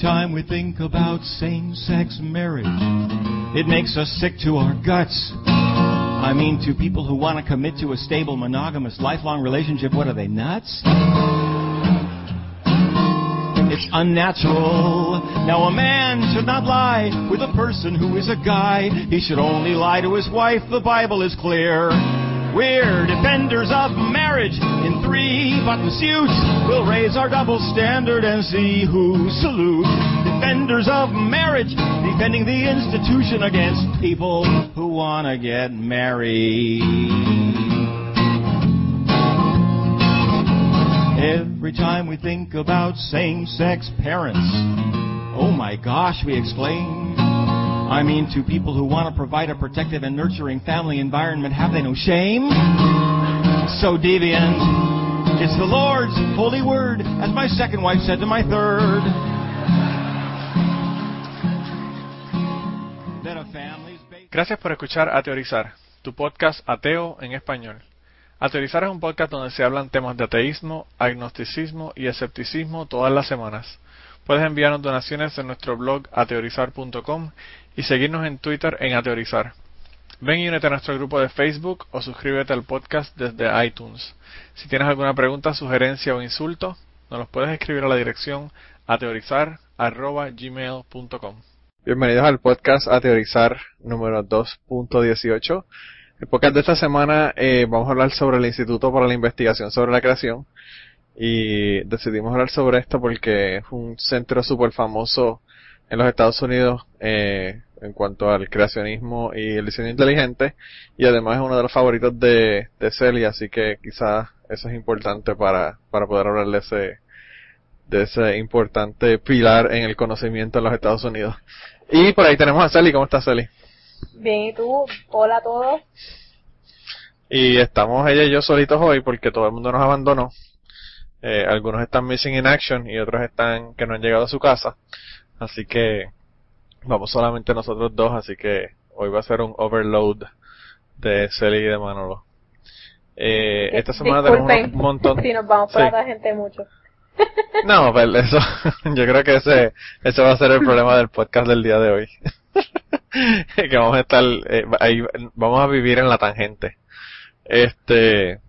time we think about same sex marriage, it makes us sick to our guts. I mean, to people who want to commit to a stable, monogamous, lifelong relationship, what are they, nuts? It's unnatural. Now, a man should not lie with a person who is a guy. He should only lie to his wife. The Bible is clear. We're defenders of marriage in three button suits. We'll raise our double standard and see who salutes. Defenders of marriage, defending the institution against people who want to get married. Every time we think about same sex parents, oh my gosh, we exclaim. I mean, to people who want to provide a protective and nurturing family environment, have they no shame? So deviant. It's the Lord's holy word, as my second wife said to my third. Gracias por escuchar tu podcast ateo en español. A Teorizar es un podcast donde se hablan temas de ateísmo, agnosticismo y escepticismo todas las semanas. Puedes donaciones en nuestro blog ateorizar.com y seguirnos en Twitter en Ateorizar. Ven y únete a nuestro grupo de Facebook o suscríbete al podcast desde iTunes. Si tienes alguna pregunta, sugerencia o insulto, nos los puedes escribir a la dirección ateorizar.gmail.com. Bienvenidos al podcast Ateorizar número 2.18. El podcast de esta semana eh, vamos a hablar sobre el Instituto para la Investigación sobre la Creación y decidimos hablar sobre esto porque es un centro súper famoso en los Estados Unidos eh, en cuanto al creacionismo y el diseño inteligente y además es uno de los favoritos de, de Celia así que quizás eso es importante para, para poder hablar de ese de ese importante pilar en el conocimiento en los Estados Unidos y por ahí tenemos a Celi ¿cómo estás Celi? Bien, ¿y tú? Hola a todos. y estamos ella y yo solitos hoy porque todo el mundo nos abandonó eh, algunos están missing in action y otros están que no han llegado a su casa. Así que vamos solamente nosotros dos, así que hoy va a ser un overload de Celi y de Manolo. Eh, esta semana tenemos Disculpen un montón. Si nos vamos Sí. la gente mucho. No, pero eso, yo creo que ese, ese va a ser el problema del podcast del día de hoy. que vamos a estar, eh, ahí, vamos a vivir en la tangente. Este,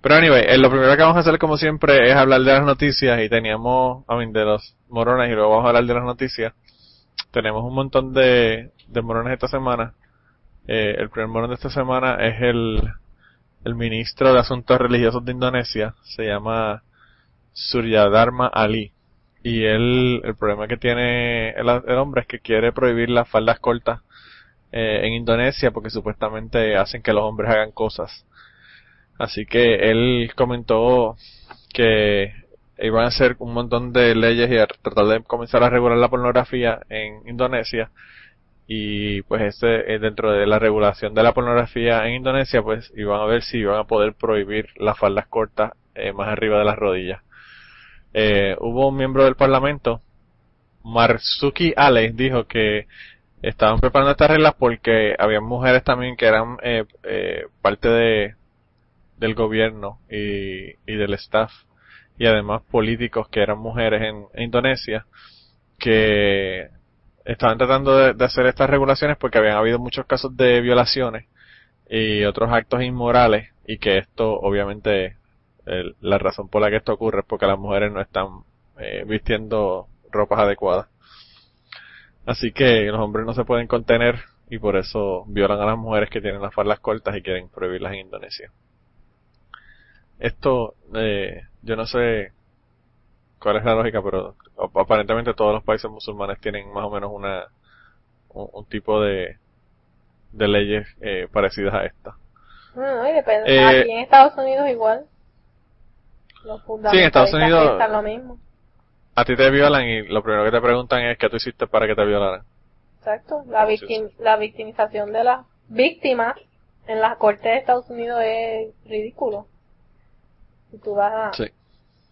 pero anyway, eh, lo primero que vamos a hacer como siempre es hablar de las noticias y teníamos, I mean, de los morones y luego vamos a hablar de las noticias. Tenemos un montón de, morones esta semana. Eh, el primer morón de esta semana es el, el ministro de Asuntos Religiosos de Indonesia. Se llama Suryadharma Ali. Y él, el problema que tiene el, el hombre es que quiere prohibir las faldas cortas eh, en Indonesia porque supuestamente hacen que los hombres hagan cosas. Así que él comentó que iban a hacer un montón de leyes y a tratar de comenzar a regular la pornografía en Indonesia. Y pues ese, eh, dentro de la regulación de la pornografía en Indonesia, pues iban a ver si iban a poder prohibir las faldas cortas eh, más arriba de las rodillas. Eh, hubo un miembro del parlamento, Marzuki Ale, dijo que estaban preparando estas reglas porque había mujeres también que eran eh, eh, parte de del gobierno y, y del staff y además políticos que eran mujeres en, Indonesia que estaban tratando de, hacer estas regulaciones porque habían habido muchos casos de violaciones y otros actos inmorales y que esto obviamente la razón por la que esto ocurre es porque las mujeres no están eh, vistiendo ropas adecuadas. Así que los hombres no se pueden contener y por eso violan a las mujeres que tienen las faldas cortas y quieren prohibirlas en Indonesia esto, eh, yo no sé cuál es la lógica, pero ap- aparentemente todos los países musulmanes tienen más o menos una un, un tipo de de leyes eh, parecidas a esta. No, y depende. Eh, Aquí en Estados Unidos igual. Los Sí, en Estados Unidos- piensan lo mismo. A ti te violan y lo primero que te preguntan es qué tú hiciste para que te violaran. Exacto. La, victim- la victimización de las víctimas en las cortes de Estados Unidos es ridículo. Si tú vas a... Sí.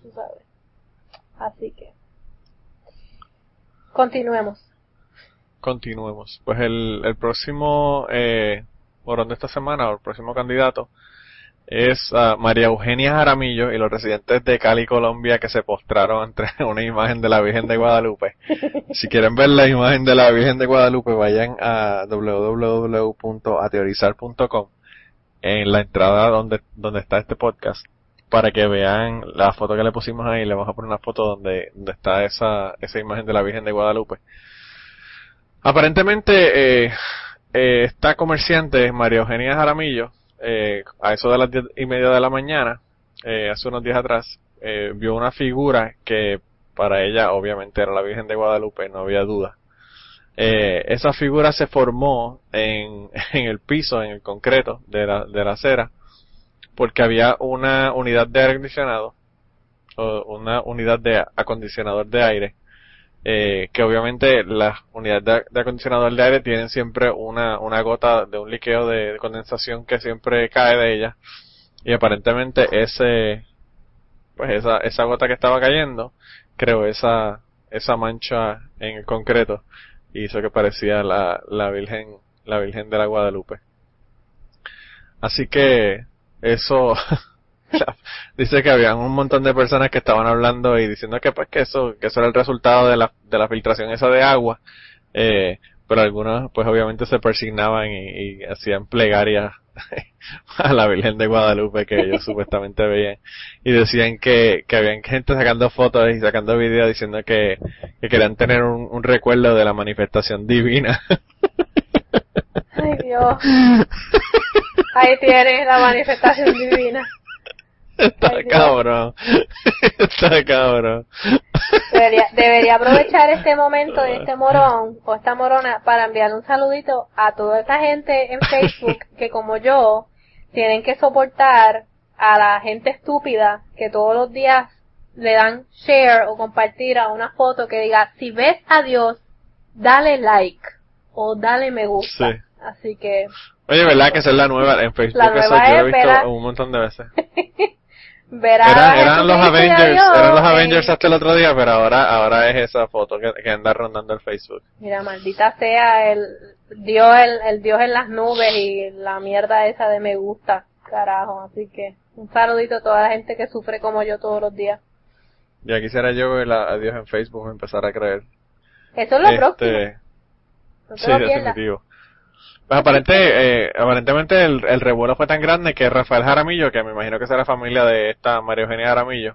tú sabes. Así que... Continuemos. Continuemos. Pues el, el próximo eh, morón de esta semana, o el próximo candidato, es María Eugenia Jaramillo y los residentes de Cali, Colombia, que se postraron ante una imagen de la Virgen de Guadalupe. Si quieren ver la imagen de la Virgen de Guadalupe, vayan a www.ateorizar.com en la entrada donde, donde está este podcast para que vean la foto que le pusimos ahí. Le vamos a poner una foto donde, está esa, esa imagen de la Virgen de Guadalupe. Aparentemente, eh, eh, esta comerciante, María Eugenia Jaramillo, eh, a eso de las diez y media de la mañana, eh, hace unos días atrás, eh, vio una figura que para ella obviamente era la Virgen de Guadalupe, no había duda. Esa figura se formó en, en el piso, en el concreto de la, de la acera, porque había una unidad de aire acondicionado, o una unidad de acondicionador de aire, eh, que obviamente las unidades de, acondicionador de aire tienen siempre una, una gota de un de, de, condensación que siempre cae de ella y aparentemente ese pues esa, esa gota que estaba cayendo creó esa, esa mancha en el concreto y hizo que parecía la, la Virgen la Virgen de la Guadalupe. Así que eso dice que habían un montón de personas que estaban hablando y diciendo que pues que eso que eso era el resultado de la de la filtración esa de agua eh, pero algunos pues obviamente se persignaban y, y hacían plegarias a la Virgen de Guadalupe que ellos supuestamente veían. Y decían que, que habían gente sacando fotos y sacando videos diciendo que, que querían tener un, un recuerdo de la manifestación divina Ay Dios. Ahí tienes la manifestación divina. Está Ay, cabrón. Está cabrón. Debería, debería aprovechar este momento de este morón o esta morona para enviar un saludito a toda esta gente en Facebook que como yo tienen que soportar a la gente estúpida que todos los días le dan share o compartir a una foto que diga si ves a Dios dale like o dale me gusta. Sí. Así que Oye, ¿verdad que esa es la nueva en Facebook? La Eso nueva yo lo he visto un montón de veces. verá a Eran, eran los Avengers, eran los en- Avengers hasta el otro día, pero ahora, ahora es esa foto que, que anda rondando el Facebook. Mira, maldita sea el Dios, el, el Dios en las nubes y la mierda esa de me gusta, carajo. Así que un saludito a toda la gente que sufre como yo todos los días. Ya quisiera yo ver a, Dios en Facebook empezar a creer. Eso es lo próximo. Este, No te sí, definitivo. Pues aparente, eh, aparentemente el, el revuelo fue tan grande que Rafael Jaramillo, que me imagino que será familia de esta María Eugenia Jaramillo,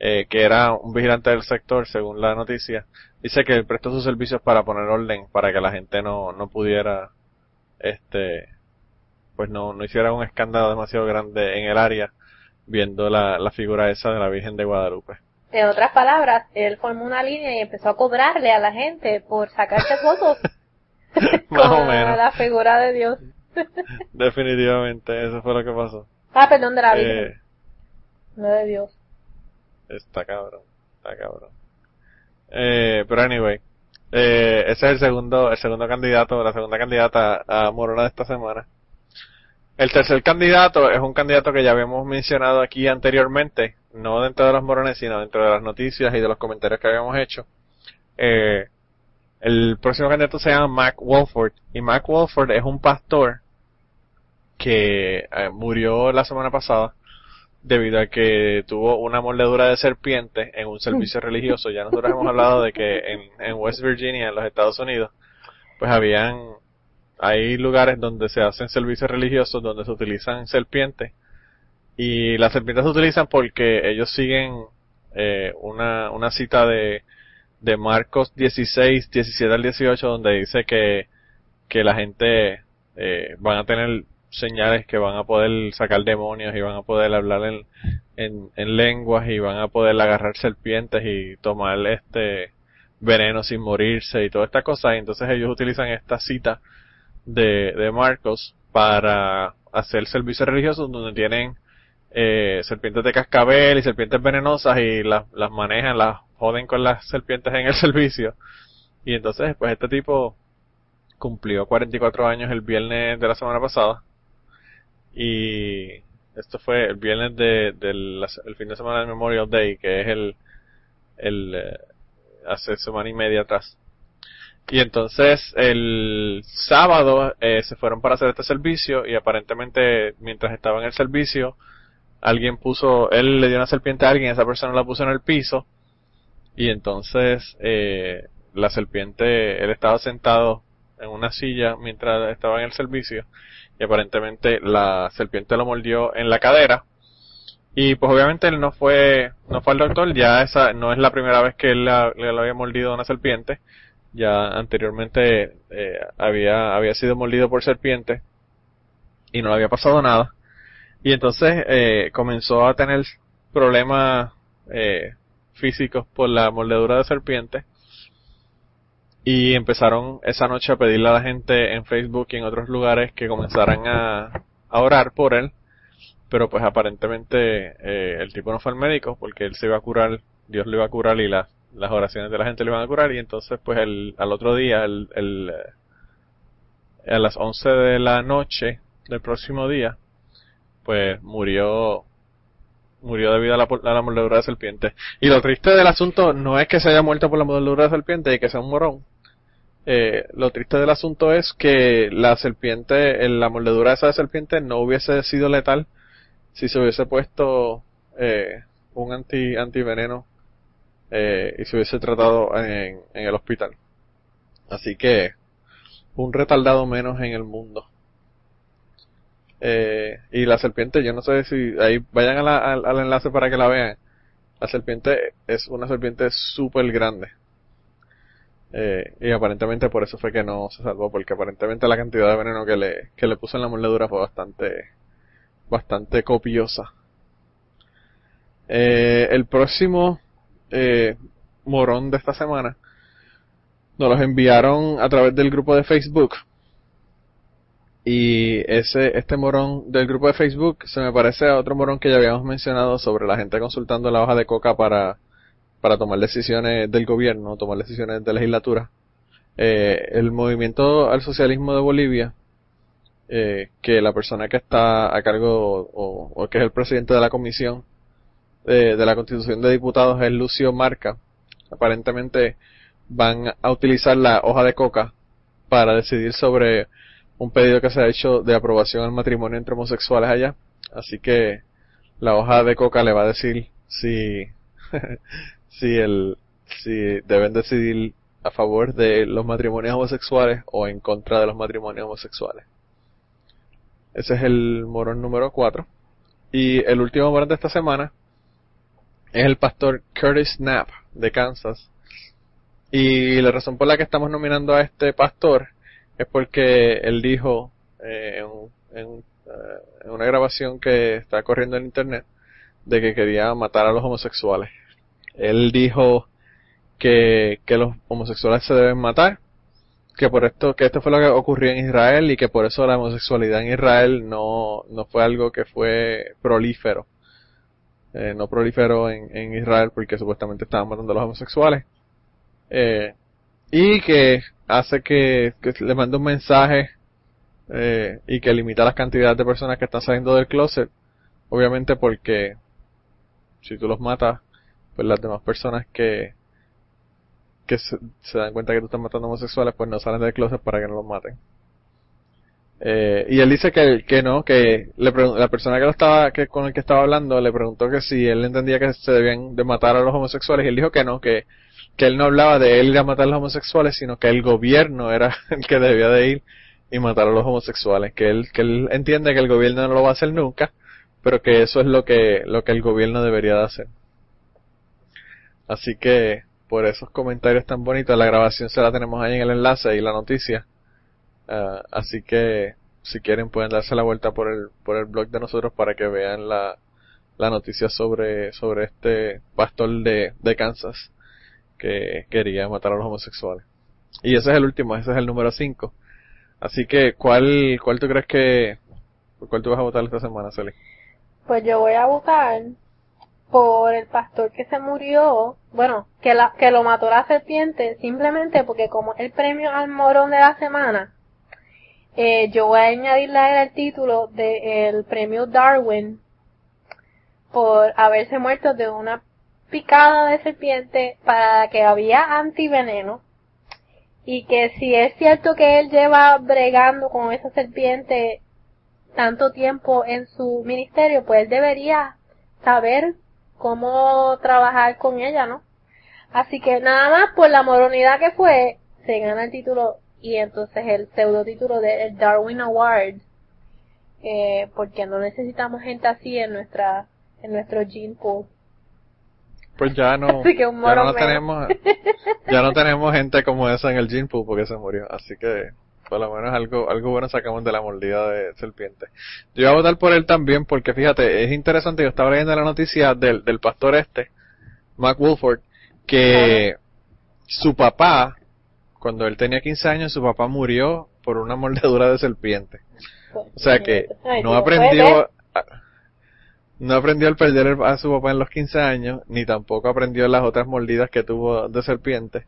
eh, que era un vigilante del sector, según la noticia, dice que prestó sus servicios para poner orden, para que la gente no, no pudiera, este, pues no, no hiciera un escándalo demasiado grande en el área, viendo la, la figura esa de la Virgen de Guadalupe. En otras palabras, él formó una línea y empezó a cobrarle a la gente por sacarse fotos Más o menos. la figura de Dios. Definitivamente, eso fue lo que pasó. Ah, perdón, de la Virgen, Eh, no de Dios. Está cabrón, está cabrón. Eh, pero anyway, eh, ese es el segundo, el segundo candidato, la segunda candidata a Morona de esta semana. El tercer candidato es un candidato que ya habíamos mencionado aquí anteriormente, no dentro de los morones, sino dentro de las noticias y de los comentarios que habíamos hecho. Eh, el próximo candidato se llama Mac Wolford, y Mac Wolford es un pastor que eh, murió la semana pasada debido a que tuvo una mordedura de serpiente en un servicio religioso. Ya nosotros hemos hablado de que en, en West Virginia, en los Estados Unidos, pues habían, hay lugares donde se hacen servicios religiosos donde se utilizan serpientes y las serpientes se utilizan porque ellos siguen eh, una, una cita de, de Marcos 16, 17 al 18 donde dice que, que la gente eh, van a tener señales que van a poder sacar demonios y van a poder hablar en, en, en lenguas y van a poder agarrar serpientes y tomar este veneno sin morirse y toda esta cosa. Y entonces ellos utilizan esta cita de, de Marcos para hacer servicios religiosos donde tienen eh, serpientes de cascabel y serpientes venenosas y las, las manejan, las joden con las serpientes en el servicio y entonces pues este tipo cumplió 44 años el viernes de la semana pasada y esto fue el viernes de, del el fin de semana del Memorial Day, que es el, el eh, hace semana y media atrás. Y entonces el sábado eh, se fueron para hacer este servicio y aparentemente mientras estaba en el servicio alguien puso, él le dio una serpiente a alguien, esa persona la puso en el piso y entonces eh, la serpiente, él estaba sentado en una silla mientras estaba en el servicio y aparentemente la serpiente lo mordió en la cadera. Y pues obviamente él no fue no fue al doctor. Ya esa no es la primera vez que él le, había mordido una serpiente. Ya anteriormente eh, había había sido mordido por serpiente y no le había pasado nada. Y entonces eh, comenzó a tener problemas eh, físicos por la mordedura de serpiente y empezaron esa noche a pedirle a la gente en Facebook y en otros lugares que comenzaran a, orar por él. Pero pues aparentemente eh, el tipo no fue al médico porque él se iba a curar, Dios le iba a curar y las las oraciones de la gente le iban a curar y entonces pues el, al otro día, el, el, eh, a las 11 de la noche del próximo día, pues murió murió debido a la, a la mordedura de serpiente. Y lo triste del asunto no es que se haya muerto por la mordedura de serpiente y que sea un morón, eh, lo triste del asunto es que la serpiente, la mordedura esa de serpiente no hubiese sido letal si se hubiese puesto eh, un anti antiveneno eh, y se hubiese tratado en, el hospital. Así que un retardado menos en el mundo. Eh, y la serpiente, yo no sé si ahí vayan al enlace para que la vean. La serpiente es una serpiente súper grande. Eh, y aparentemente por eso fue que no se salvó, porque aparentemente la cantidad de veneno que le, que le puso en la mordedura fue bastante, bastante copiosa. Eh, el próximo eh, morón de esta semana nos los enviaron a través del grupo de Facebook. Y ese, este morón del grupo de Facebook se me parece a otro morón que ya habíamos mencionado sobre la gente consultando la hoja de coca para para tomar decisiones del gobierno, tomar decisiones de legislatura. Eh, el movimiento al socialismo de Bolivia, eh, que la persona que está a cargo o, que es el presidente de la comisión de, de la constitución de diputados es Lucio Marca, aparentemente van a utilizar la hoja de coca para decidir sobre un pedido que se ha hecho de aprobación al matrimonio entre homosexuales allá. Así que la hoja de coca le va a decir si si el si deben decidir a favor de los matrimonios homosexuales o en contra de los matrimonios homosexuales. Ese es el morón número 4. Y el último morón de esta semana es el pastor Curtis Knapp de Kansas. Y la razón por la que estamos nominando a este pastor es porque él dijo eh, en, en, eh, en una grabación que está corriendo en internet de que quería matar a los homosexuales él dijo que, que los homosexuales se deben matar, que por esto, que esto fue lo que ocurrió en Israel y que por eso la homosexualidad en Israel no, no fue algo que fue prolífero. Eh, no proliferó en, en Israel porque supuestamente estaban matando a los homosexuales. Eh, y que hace que, le mande un mensaje eh, y que limita las cantidades de personas que están saliendo del closet. Obviamente porque si tú los matas pues las demás personas que que se, dan cuenta que tú estás matando homosexuales pues no salen del closet para que no los maten eh, y él dice que, que no que le la persona que lo estaba que con el que estaba hablando le preguntó que si él entendía que se debían de matar a los homosexuales y él dijo que no que que él no hablaba de él ir a matar a los homosexuales sino que el gobierno era el que debía de ir y matar a los homosexuales que él que él entiende que el gobierno no lo va a hacer nunca pero que eso es lo que lo que el gobierno debería de hacer Así que por esos comentarios tan bonitos, la grabación se la tenemos ahí en el enlace y la noticia. Uh, así que si quieren pueden darse la vuelta por el, por el blog de nosotros para que vean la, la noticia sobre, sobre este pastor de, de Kansas que quería matar a los homosexuales. Y ese es el último, ese es el número 5. Así que, ¿cuál, cuál tú crees que, por cuál tú vas a votar esta semana, Celi? Pues yo voy a votar por el pastor que se murió, bueno, que, la, que lo mató la serpiente, simplemente porque como el premio al morón de la semana, eh, yo voy a añadirle el título del premio Darwin por haberse muerto de una picada de serpiente para que había antiveneno y que si es cierto que él lleva bregando con esa serpiente tanto tiempo en su ministerio, pues él debería saber cómo trabajar con ella, ¿no? Así que nada más por la moronidad que fue, se gana el título y entonces el pseudo título del Darwin Award, eh, porque no necesitamos gente así en nuestra en nuestro gene pool. Pues ya no, ya no tenemos, ya no tenemos gente como esa en el pool porque se murió, así que por lo menos algo, algo bueno sacamos de la mordida de serpiente. Yo voy a votar por él también porque fíjate, es interesante, yo estaba leyendo la noticia del, del pastor este, Mac Wolford, que su papá, cuando él tenía 15 años, su papá murió por una mordedura de serpiente. O sea que no aprendió, no aprendió al perder a su papá en los 15 años, ni tampoco aprendió las otras mordidas que tuvo de serpiente.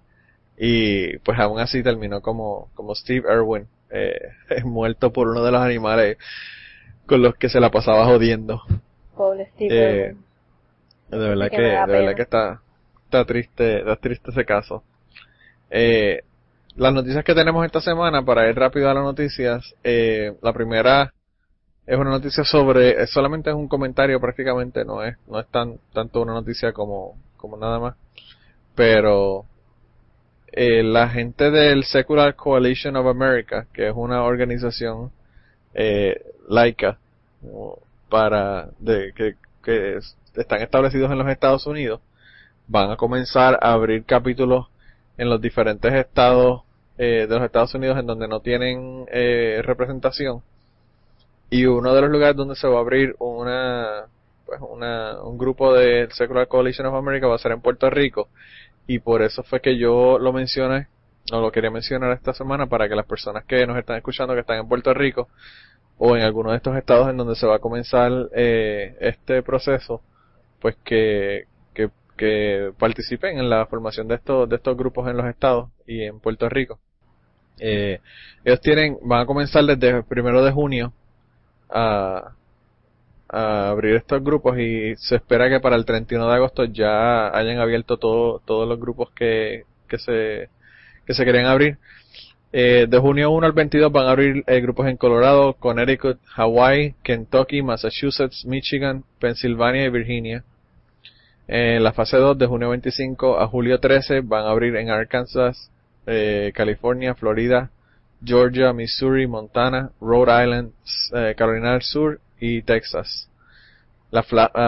Y pues aún así terminó como, como Steve Irwin, eh, muerto por uno de los animales con los que se la pasaba jodiendo. Pobre Steve eh, De verdad que, de verdad que está, está triste, está triste ese caso. Eh, las noticias que tenemos esta semana, para ir rápido a las noticias, eh, la primera es una noticia sobre, solamente es un comentario prácticamente, no es, no es tan, tanto una noticia como, como nada más, pero eh, la gente del Secular Coalition of America, que es una organización eh, laica para de que, que están establecidos en los Estados Unidos, van a comenzar a abrir capítulos en los diferentes estados eh, de los Estados Unidos en donde no tienen eh, representación y uno de los lugares donde se va a abrir una pues una, un grupo de Secular Coalition of America va a ser en Puerto Rico y por eso fue que yo lo mencioné o lo quería mencionar esta semana para que las personas que nos están escuchando que están en Puerto Rico o en alguno de estos estados en donde se va a comenzar eh, este proceso pues que, que, que participen en la formación de estos de estos grupos en los estados y en Puerto Rico. Eh, ellos tienen van a comenzar desde el primero de junio a, a abrir estos grupos y se espera que para el 31 de agosto ya hayan abierto todo, todos los grupos que, que se que se querían abrir. Eh, de junio 1 al 22 van a abrir eh, grupos en Colorado, Connecticut, Hawaii, Kentucky, Massachusetts, Michigan, Pensilvania y Virginia. En la fase 2 de junio 25 a julio 13 van a abrir en Arkansas, eh, California, Florida, Georgia, Missouri, Montana, Rhode Island, eh, Carolina del Sur y Texas. La,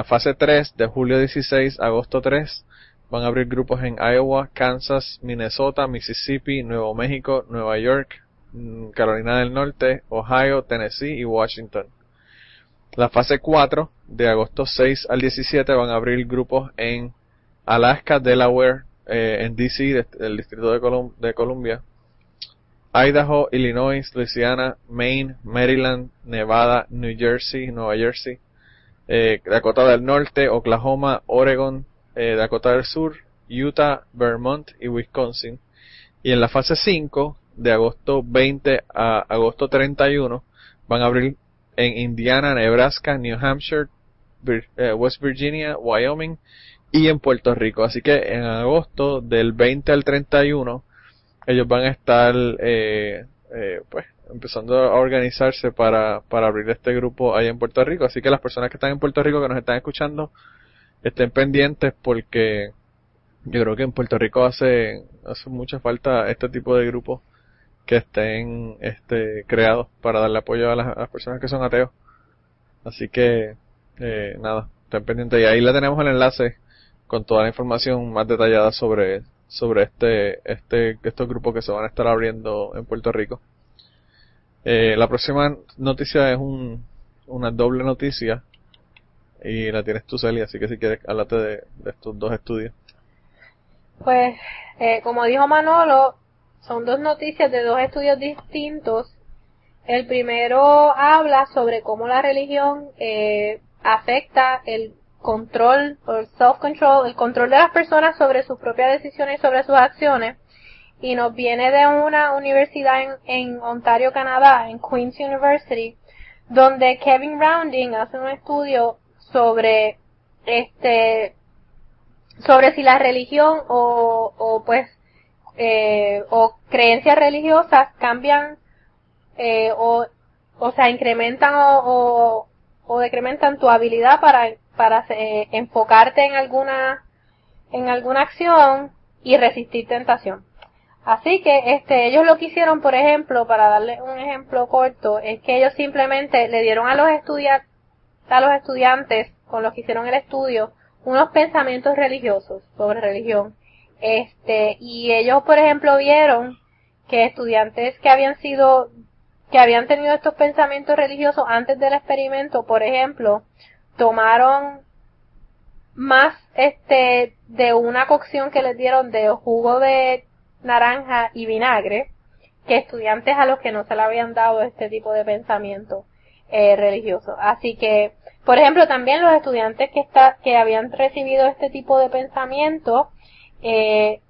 fase 3 de julio 16 a agosto 3 van a abrir grupos en Iowa, Kansas, Minnesota, Mississippi, Nuevo México, Nueva York, mm, Carolina del Norte, Ohio, Tennessee y Washington. La fase 4 de agosto 6 al 17 van a abrir grupos en Alaska, Delaware, eh, en DC, el Distrito de, de Columbia, Idaho, Illinois, Louisiana, Maine, Maryland, Nevada, New Jersey, Nueva Jersey, eh, Dakota del Norte, Oklahoma, Oregon, eh, Dakota del Sur, Utah, Vermont y Wisconsin. Y en la fase 5, de agosto 20 a agosto 31, van a abrir en Indiana, Nebraska, New Hampshire, eh, West Virginia, Wyoming y en Puerto Rico. Así que en agosto del 20 al 31 ellos van a estar eh, eh, pues empezando a organizarse para, para abrir este grupo ahí en Puerto Rico. Así que las personas que están en Puerto Rico que nos están escuchando estén pendientes porque yo creo que en Puerto Rico hace, hace mucha falta este tipo de grupos que estén este, creados para darle apoyo a las, personas que son ateos. Así que, eh, nada, estén pendientes. Y ahí le tenemos el enlace con toda la información más detallada sobre, sobre este, este, estos grupos que se van a estar abriendo en Puerto Rico. Eh, la próxima noticia es un, una doble noticia y la tienes tú, Celia, así que si quieres, háblate de, estos dos estudios. Pues, eh, como dijo Manolo, son dos noticias de dos estudios distintos. El primero habla sobre cómo la religión eh, afecta el control o self-control, el control de las personas sobre sus propias decisiones y sobre sus acciones. Y nos viene de una universidad en, en Ontario, Canadá, en Queen's University, donde Kevin Rounding hace un estudio sobre este sobre si la religión o, o pues eh, o creencias religiosas cambian eh, o, o sea, incrementan o, o, decrementan tu habilidad para, para eh, enfocarte en alguna, en alguna acción y resistir tentación. Así que este, ellos lo que hicieron, por ejemplo, para darle un ejemplo corto, es que ellos simplemente le dieron a los estudiantes, a los estudiantes con los que hicieron el estudio, unos pensamientos religiosos sobre religión este, y ellos, por ejemplo, vieron que estudiantes que habían sido, que habían tenido estos pensamientos religiosos antes del experimento, por ejemplo, tomaron más este de una cocción que les dieron de jugo de naranja y vinagre que estudiantes a los que no se le habían dado este tipo de pensamiento eh, religioso. Así que, por ejemplo, también los estudiantes que está, que habían recibido este tipo de pensamiento eh,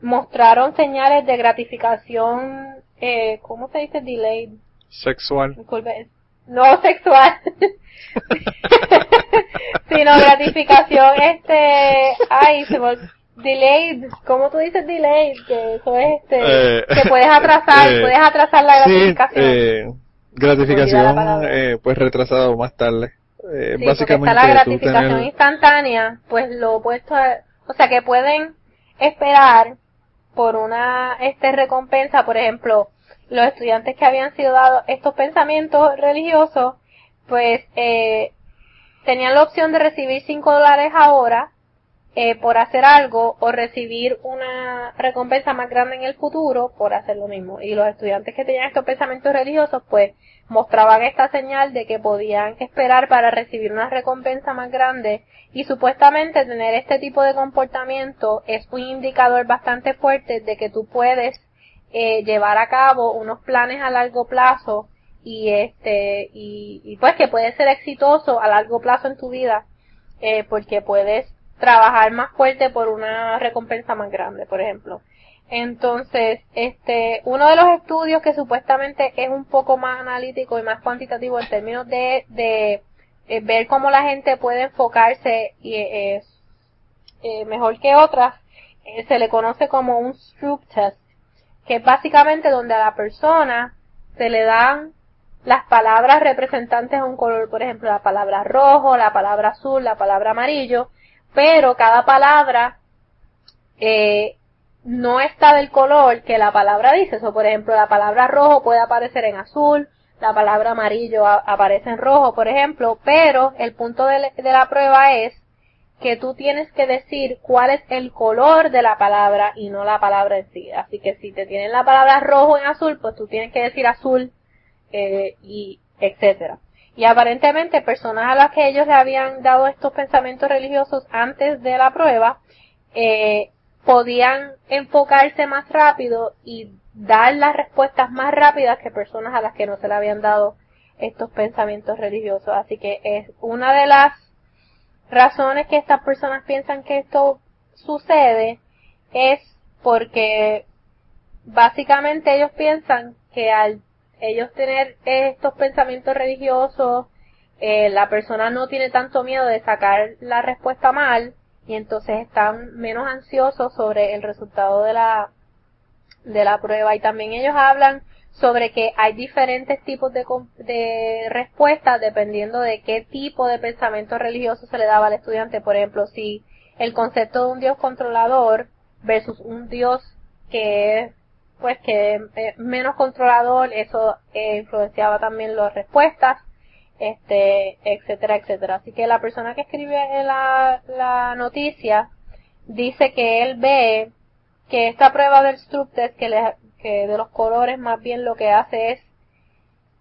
mostraron señales de gratificación, eh, ¿cómo se dice? Delayed. Sexual. No sexual. sino gratificación, este, ay, se me delayed, ¿cómo tú dices delayed? Que eso es este, eh, que puedes atrasar, eh, puedes atrasar la gratificación. eh, gratificación, eh, pues retrasado más tarde. Eh, sí, básicamente está la gratificación instantánea, pues lo opuesto a, o sea que pueden esperar por una este recompensa, por ejemplo, los estudiantes que habían sido dados estos pensamientos religiosos, pues eh, tenían la opción de recibir 5 dólares ahora eh, por hacer algo o recibir una recompensa más grande en el futuro por hacer lo mismo. Y los estudiantes que tenían estos pensamientos religiosos, pues mostraban esta señal de que podían esperar para recibir una recompensa más grande y supuestamente tener este tipo de comportamiento es un indicador bastante fuerte de que tú puedes eh, llevar a cabo unos planes a largo plazo y este y, y, pues que puedes ser exitoso a largo plazo en tu vida eh, porque puedes trabajar más fuerte por una recompensa más grande por ejemplo. Entonces este uno de los estudios que supuestamente es un poco más analítico y más cuantitativo en términos de, de eh, ver cómo la gente puede enfocarse y eh, eh, mejor que otras, se le conoce como un Stroop Test, que es básicamente donde a la persona se le dan las palabras representantes de un color, por ejemplo, la palabra rojo, la palabra azul, la palabra amarillo, pero cada palabra no está del color que la palabra dice. O por ejemplo, la palabra rojo puede aparecer en azul, la palabra amarillo aparece en rojo, por ejemplo, pero el punto de, la prueba es que tú tienes que decir cuál es el color de la palabra y no la palabra en sí. Así que si te tienen la palabra rojo en azul, pues tú tienes que decir azul eh, y etcétera. Y aparentemente personas a las que ellos le habían dado estos pensamientos religiosos antes de la prueba eh, podían enfocarse más rápido y dar las respuestas más rápidas que personas a las que no se le habían dado estos pensamientos religiosos. Así que es una de las razones que estas personas piensan que esto sucede es porque básicamente ellos piensan que al ellos tener estos pensamientos religiosos, eh, la persona no tiene tanto miedo de sacar la respuesta mal y entonces están menos ansiosos sobre el resultado de la de la prueba. Y también ellos hablan sobre que hay diferentes tipos de, de respuestas dependiendo de qué tipo de pensamiento religioso se le daba al estudiante. Por ejemplo, si el concepto de un Dios controlador versus un Dios que pues que es menos controlador, eso eh, influenciaba también las respuestas, este, etcétera, etcétera. Así que la persona que escribe la, la noticia dice que él ve que esta prueba del Stroop Test que, que de los colores más bien lo que hace es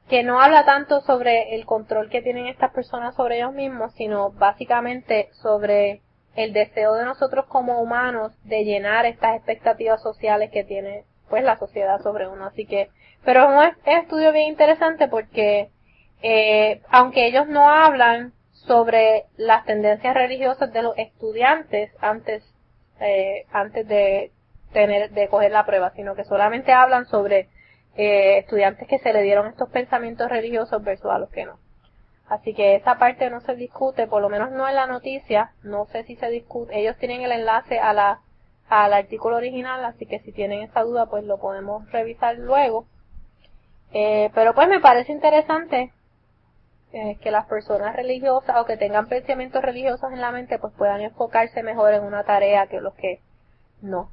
que no habla tanto sobre el control que tienen estas personas sobre ellos mismos, sino básicamente sobre el deseo de nosotros como humanos de llenar estas expectativas sociales que tiene pues la sociedad sobre uno. Así que, pero es un estudio bien interesante porque eh, aunque ellos no hablan sobre las tendencias religiosas de los estudiantes antes eh, antes de tener de coger la prueba, sino que solamente hablan sobre eh, estudiantes que se le dieron estos pensamientos religiosos versus a los que no. Así que esa parte no se discute, por lo menos no en la noticia, no sé si se discute. Ellos tienen el enlace a la al artículo original, así que si tienen esa duda, pues lo podemos revisar luego. Eh, pero pues me parece interesante eh, que las personas religiosas o que tengan pensamientos religiosos en la mente, pues puedan enfocarse mejor en una tarea que los que no.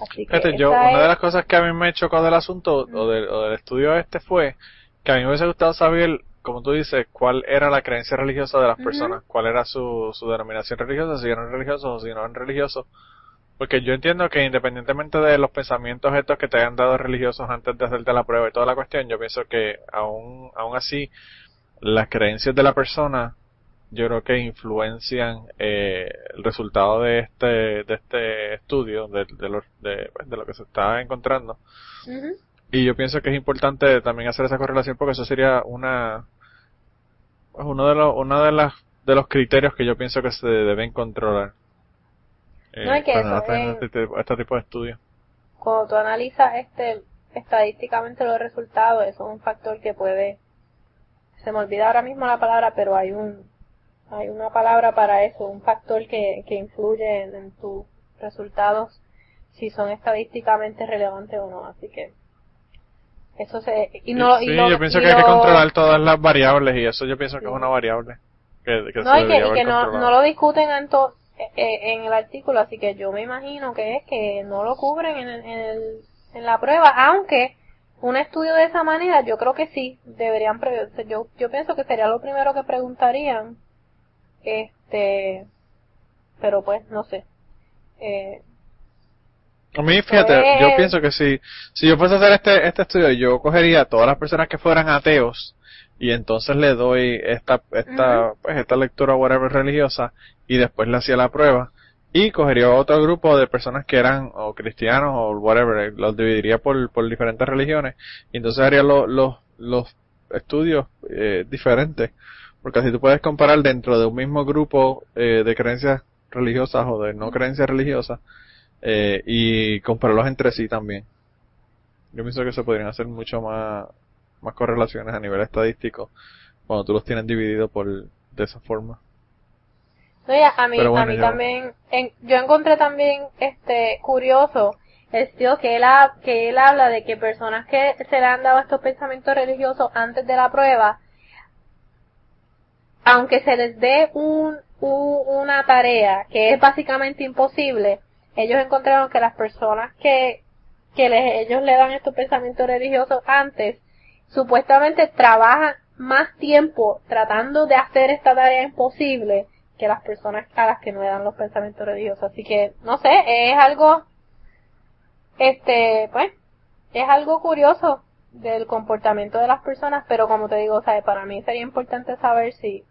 Así que yo, una de las cosas que a mí me chocó del asunto o, del, estudio este fue que a mí me hubiese gustado saber, como tú dices, cuál era la creencia religiosa de las personas, cuál era su, su denominación religiosa, si eran religiosos o si no eran religiosos. Porque yo entiendo que independientemente de los pensamientos estos que te hayan dado religiosos antes de hacerte la prueba y toda la cuestión, yo pienso que aún, aún así las creencias de la persona yo creo que influencian eh, el resultado de este de este estudio de, de, lo, de, pues, de lo que se está encontrando. Y yo pienso que es importante también hacer esa correlación porque eso sería una pues, uno de los uno de las de los criterios que yo pienso que se deben controlar. Eh, no hay que eso, este, este, tipo de estudios. Cuando tú analizas este estadísticamente los resultados eso es un factor que puede se me olvida ahora mismo la palabra pero hay un hay una palabra para eso, un factor que, que influye en, tus resultados, si son estadísticamente relevantes o no. Así que eso se y no sí, yo pienso que hay que controlar todas las variables y eso yo pienso que es una variable que, que no y que, y que no, no, lo discuten en to, eh, eh, en el artículo así que yo me imagino que es que no lo cubren en, en, el, en la prueba aunque un estudio de esa manera yo creo que sí deberían yo yo pienso que sería lo primero que preguntarían este, pero pues, no sé. Eh, a mí, fíjate, pues, yo pienso que si, si yo fuese a hacer este, este estudio, yo cogería a todas las personas que fueran ateos y entonces le doy esta, esta, pues esta lectura whatever religiosa y después le hacía la prueba. Y cogería otro grupo de personas que eran o cristianos o whatever, los dividiría por, por diferentes religiones. Y entonces haría los, los, los estudios eh, diferentes porque así tú puedes comparar dentro de un mismo grupo eh, de creencias religiosas o de no creencias religiosas eh, y compararlos entre sí también. Yo pienso que se podrían hacer mucho más, más correlaciones a nivel estadístico cuando tú los tienes divididos por de esa forma. No, a mí, a mí también, yo encontré también este curioso el tío que él, que él habla de que personas que se le han dado estos pensamientos religiosos antes de la prueba aunque se les dé un, una tarea que es básicamente imposible, ellos encontraron que las personas que, que les, ellos le dan estos pensamientos religiosos antes, supuestamente trabajan más tiempo tratando de hacer esta tarea imposible que las personas a las que no le dan los pensamientos religiosos. Así que, no sé, es algo, este, pues, es algo curioso del comportamiento de las personas, pero como te digo, o para mí sería importante saber si,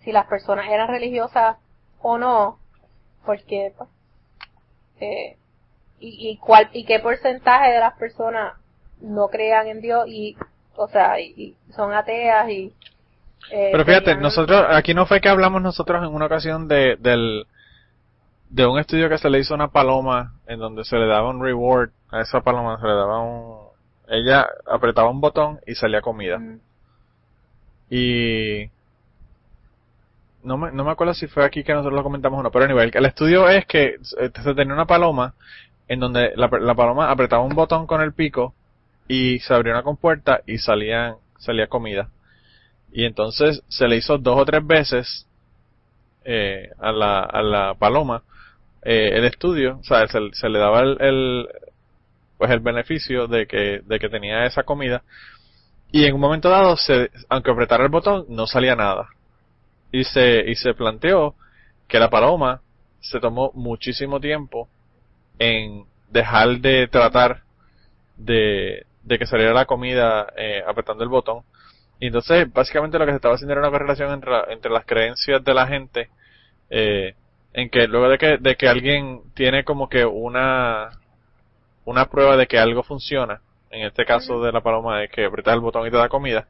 si las personas eran religiosas o no, porque pues, eh, y, y cuál y qué porcentaje de las personas no crean en Dios y o sea y, son ateas y eh, pero fíjate nosotros aquí no fue que hablamos nosotros en una ocasión de del de un estudio que se le hizo a una paloma en donde se le daba un reward a esa paloma se le daba un ella apretaba un botón y salía comida. Y no me, no me acuerdo si fue aquí que nosotros lo comentamos o no, pero nivel, el estudio es que se tenía una paloma en donde la, la, paloma apretaba un botón con el pico y se abrió una compuerta y salía, salía comida. Y entonces se le hizo dos o tres veces eh, a, la, a la paloma eh, el estudio, o sea, se, se le daba el, el, pues el beneficio de que, de que tenía esa comida y en un momento dado, se, aunque apretara el botón, no salía nada y se, y se planteó que la paloma se tomó muchísimo tiempo en dejar de tratar de, de que saliera la comida eh, apretando el botón. Y entonces, básicamente lo que se estaba haciendo era una correlación entre, entre las creencias de la gente, eh, en que luego de que, de que alguien tiene como que una, una prueba de que algo funciona, en este caso de la paloma de que apretas el botón y te da comida,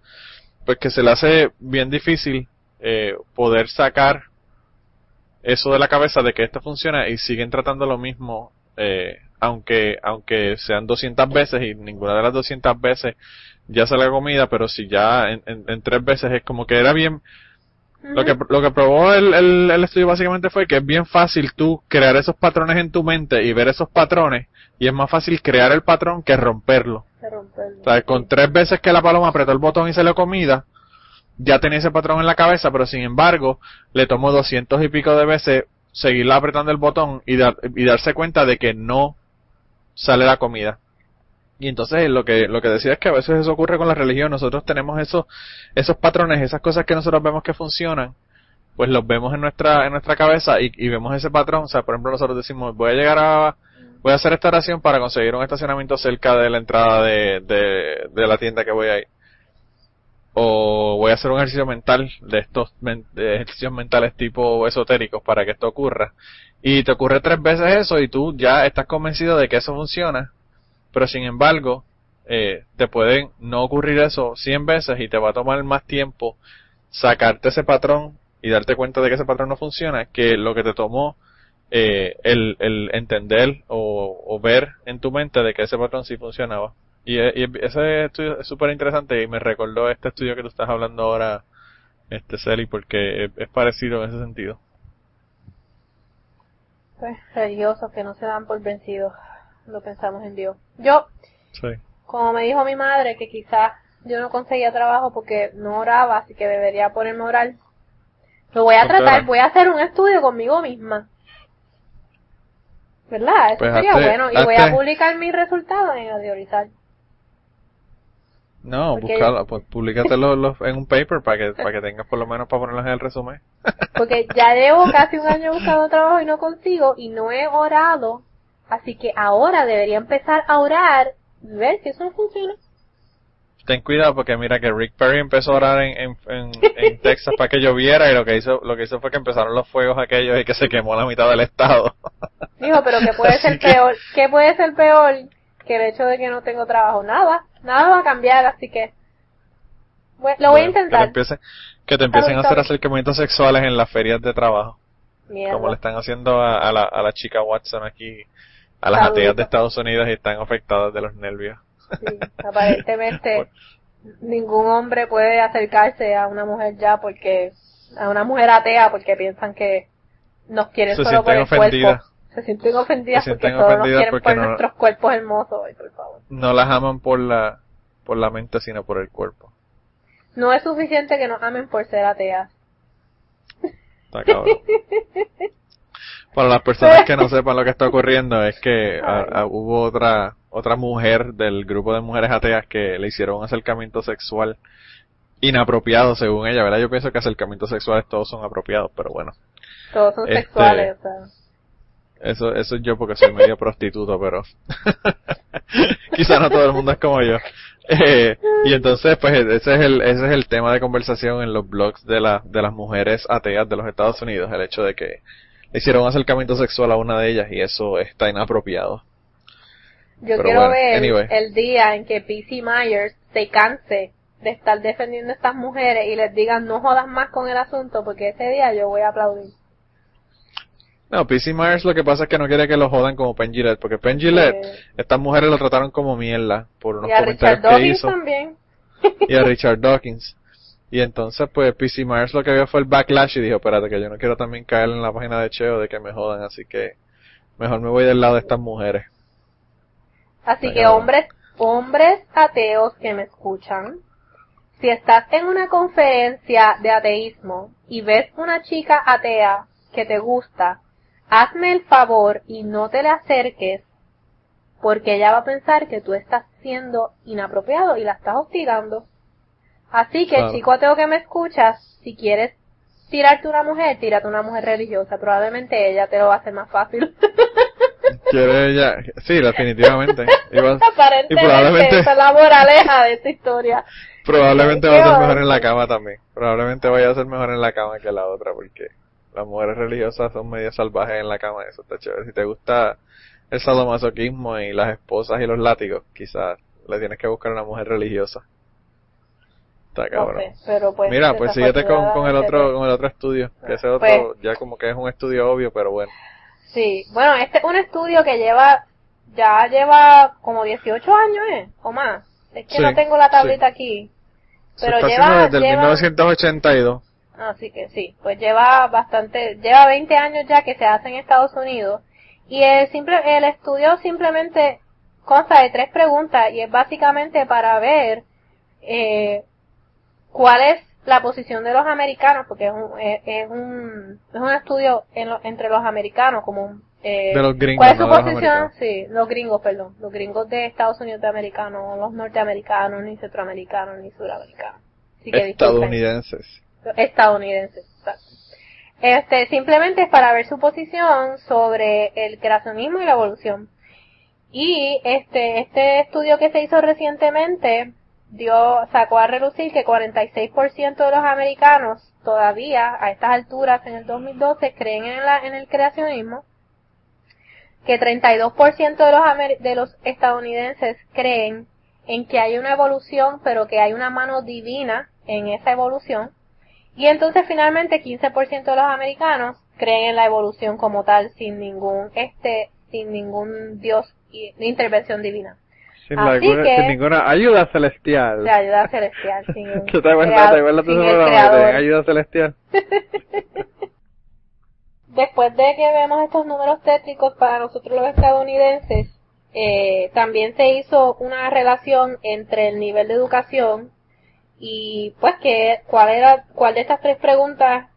pues que se le hace bien difícil eh, poder sacar eso de la cabeza de que esto funciona y siguen tratando lo mismo eh, aunque aunque sean 200 veces y ninguna de las 200 veces ya sale comida pero si ya en, en, tres veces es como que era bien Lo que, lo que probó el, el, el, estudio básicamente fue que es bien fácil tú crear esos patrones en tu mente y ver esos patrones y es más fácil crear el patrón que romperlo. romperlo. O sea, con tres veces que la paloma apretó el botón y se le comida, ya tenía ese patrón en la cabeza, pero sin embargo, le tomó doscientos y pico de veces seguirla apretando el botón y, dar, y darse cuenta de que no sale la comida. Y entonces lo que, lo que decía es que a veces eso ocurre con la religión. Nosotros tenemos esos, esos patrones, esas cosas que nosotros vemos que funcionan, pues los vemos en nuestra, en nuestra cabeza y, vemos ese patrón. O sea, por ejemplo, nosotros decimos, voy a llegar a, voy a hacer esta oración para conseguir un estacionamiento cerca de la entrada de, de, de la tienda que voy a ir. O voy a hacer un ejercicio mental de estos de ejercicios mentales tipo esotéricos para que esto ocurra. Y te ocurre tres veces eso y tú ya estás convencido de que eso funciona pero sin embargo, eh, te pueden no ocurrir eso 100 veces y te va a tomar más tiempo sacarte ese patrón y darte cuenta de que ese patrón no funciona que lo que te tomó eh, el, el entender o, o, ver en tu mente de que ese patrón sí funcionaba. Y, y ese estudio es súper interesante y me recordó este estudio que tú estás hablando ahora, este Celi, porque es, es parecido en ese sentido. Pues religiosos que no se dan por vencidos lo pensamos en Dios. Yo, como me dijo mi madre, que quizás yo no conseguía trabajo porque no oraba, así que debería ponerme a orar. Lo voy a tratar, voy a hacer un estudio conmigo misma. ¿Verdad? Eso pues sería bueno. Y voy a publicar mis resultados en Adiorizar. No, buscalo, pues públicatelo en un paper para que, para que tengas por lo menos para ponerlos en el resumen. Porque ya llevo casi un año buscando trabajo y no consigo y no he orado Así que ahora debería empezar a orar y ver si eso no funciona. Ten cuidado porque mira que Rick Perry empezó a orar en, en, en, Texas para que lloviera y lo que hizo lo que hizo fue que empezaron los fuegos aquellos y que se quemó la mitad del estado. Dijo, pero ¿qué puede ser peor? ¿Qué puede ser peor que el hecho de que no tengo trabajo? Nada, nada va a cambiar, así que lo voy a intentar. Que te empiecen, que te empiecen a hacer acercamientos sexuales en las ferias de trabajo. Como le están haciendo a, a, la, a la chica Watson aquí a las ateas de Estados Unidos y están afectadas de los nervios. Sí, aparentemente ningún hombre puede acercarse a una mujer ya porque a una mujer atea porque piensan que nos quieren solo por el cuerpo. Se sienten ofendidas porque solo nos quieren por nuestros cuerpos hermosos, por favor. No las aman por la por la mente sino por el cuerpo. No es suficiente que nos amen por ser ateas. Está cabrón. Para las personas que no sepan lo que está ocurriendo es que hubo otra otra mujer del grupo de mujeres ateas que le hicieron un acercamiento sexual inapropiado según ella, ¿verdad? Yo pienso que acercamientos sexuales todos son apropiados, pero bueno. Todos son este, sexuales, o sea. Eso, eso es yo porque soy medio prostituto, pero quizá no todo el mundo es como yo. Eh, y entonces, pues ese es el, ese es el tema de conversación en los blogs de, la, de las mujeres ateas de los Estados Unidos, el hecho de que hicieron un acercamiento sexual a una de ellas y eso está inapropiado. Yo quiero ver el día en que PC Myers se canse de estar defendiendo a estas mujeres y les digan no jodas más con el asunto porque ese día yo voy a aplaudir. No, PC Myers lo que pasa es que no quiere que lo jodan como Penn porque Penn estas mujeres lo trataron como mierda por unos comentarios que hizo. También. Y a Richard Dawkins. Y entonces, pues, PC Myers lo que vio fue el backlash y dijo, espérate, que yo no quiero también caer en la página de Cheo de que me jodan, así que mejor me voy del lado de estas mujeres. Así que hombres, hombres ateos que me escuchan, si estás en una conferencia de ateísmo y ves una chica atea que te gusta, hazme el favor y no te le acerques porque ella va a pensar que tú estás siendo inapropiado y la estás hostigando. Así que, chico ateo que me escuchas, si quieres tirarte una mujer, tírate una mujer religiosa. Probablemente ella te lo va a hacer más fácil. ¿Quiere ella? Sí, definitivamente. Y, probablemente esa es la moraleja de esta historia. Probablemente va a ser mejor en la cama también. Probablemente vaya a ser mejor en la cama que la otra porque las mujeres religiosas son medio salvajes en la cama. Eso está chévere. Si te gusta el sadomasoquismo y las esposas y los látigos, quizás le tienes que buscar una mujer religiosa. Está cabrón. pero pues, Mira, pues síguete con, con el otro con el otro estudio, que ese otro pues ya como que es un estudio obvio, pero bueno. Sí, bueno, este es un estudio que lleva ya lleva como 18 años, ¿eh? O más. Es que no tengo la tablita aquí. Pero lleva desde el 1982. Así que sí, pues lleva bastante, lleva 20 años ya que se hace en Estados Unidos y el, simple, el estudio simplemente consta de tres preguntas y es básicamente para ver eh, cuál es la posición de los americanos, porque es un, es, un, es un estudio entre los americanos, como eh, de los gringos. ¿Cuál es su posición? Sí, los gringos, perdón. Los gringos de Estados Unidos de americanos, los norteamericanos, ni centroamericanos, ni suramericanos. Estadounidenses. Estadounidenses, Este, simplemente es para ver su posición sobre el creacionismo y la evolución. Y este, este estudio que se hizo recientemente dio, sacó a relucir que 46% de los americanos todavía a estas alturas en el 2012 creen en, la, en el creacionismo, que 32% de los, de los estadounidenses creen en que hay una evolución, pero que hay una mano divina en esa evolución, y entonces finalmente 15% de los americanos creen en la evolución como tal, sin ningún, este, sin ningún dios y intervención divina. Sin, ninguna ayuda celestial. De ayuda celestial. Sin ¿Qué te te ayuda celestial? Después de que vemos estos números tétricos para nosotros los estadounidenses, eh, también se hizo una relación entre el nivel de educación y pues que cuál era cuál de estas tres preguntas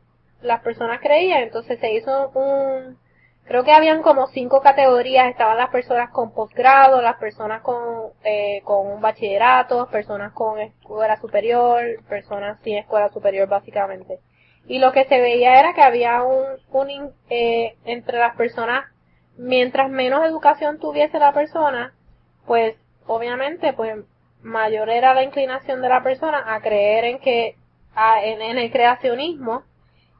las personas creían entonces se hizo un creo que habían como cinco categorías, estaban las personas con posgrado, las personas con, eh, con un bachillerato, personas con escuela superior, personas sin escuela superior básicamente. Y lo que se veía era que había un, un eh, entre las personas, mientras menos educación tuviese la persona, pues obviamente pues mayor era la inclinación de la persona a creer en que en, en el creacionismo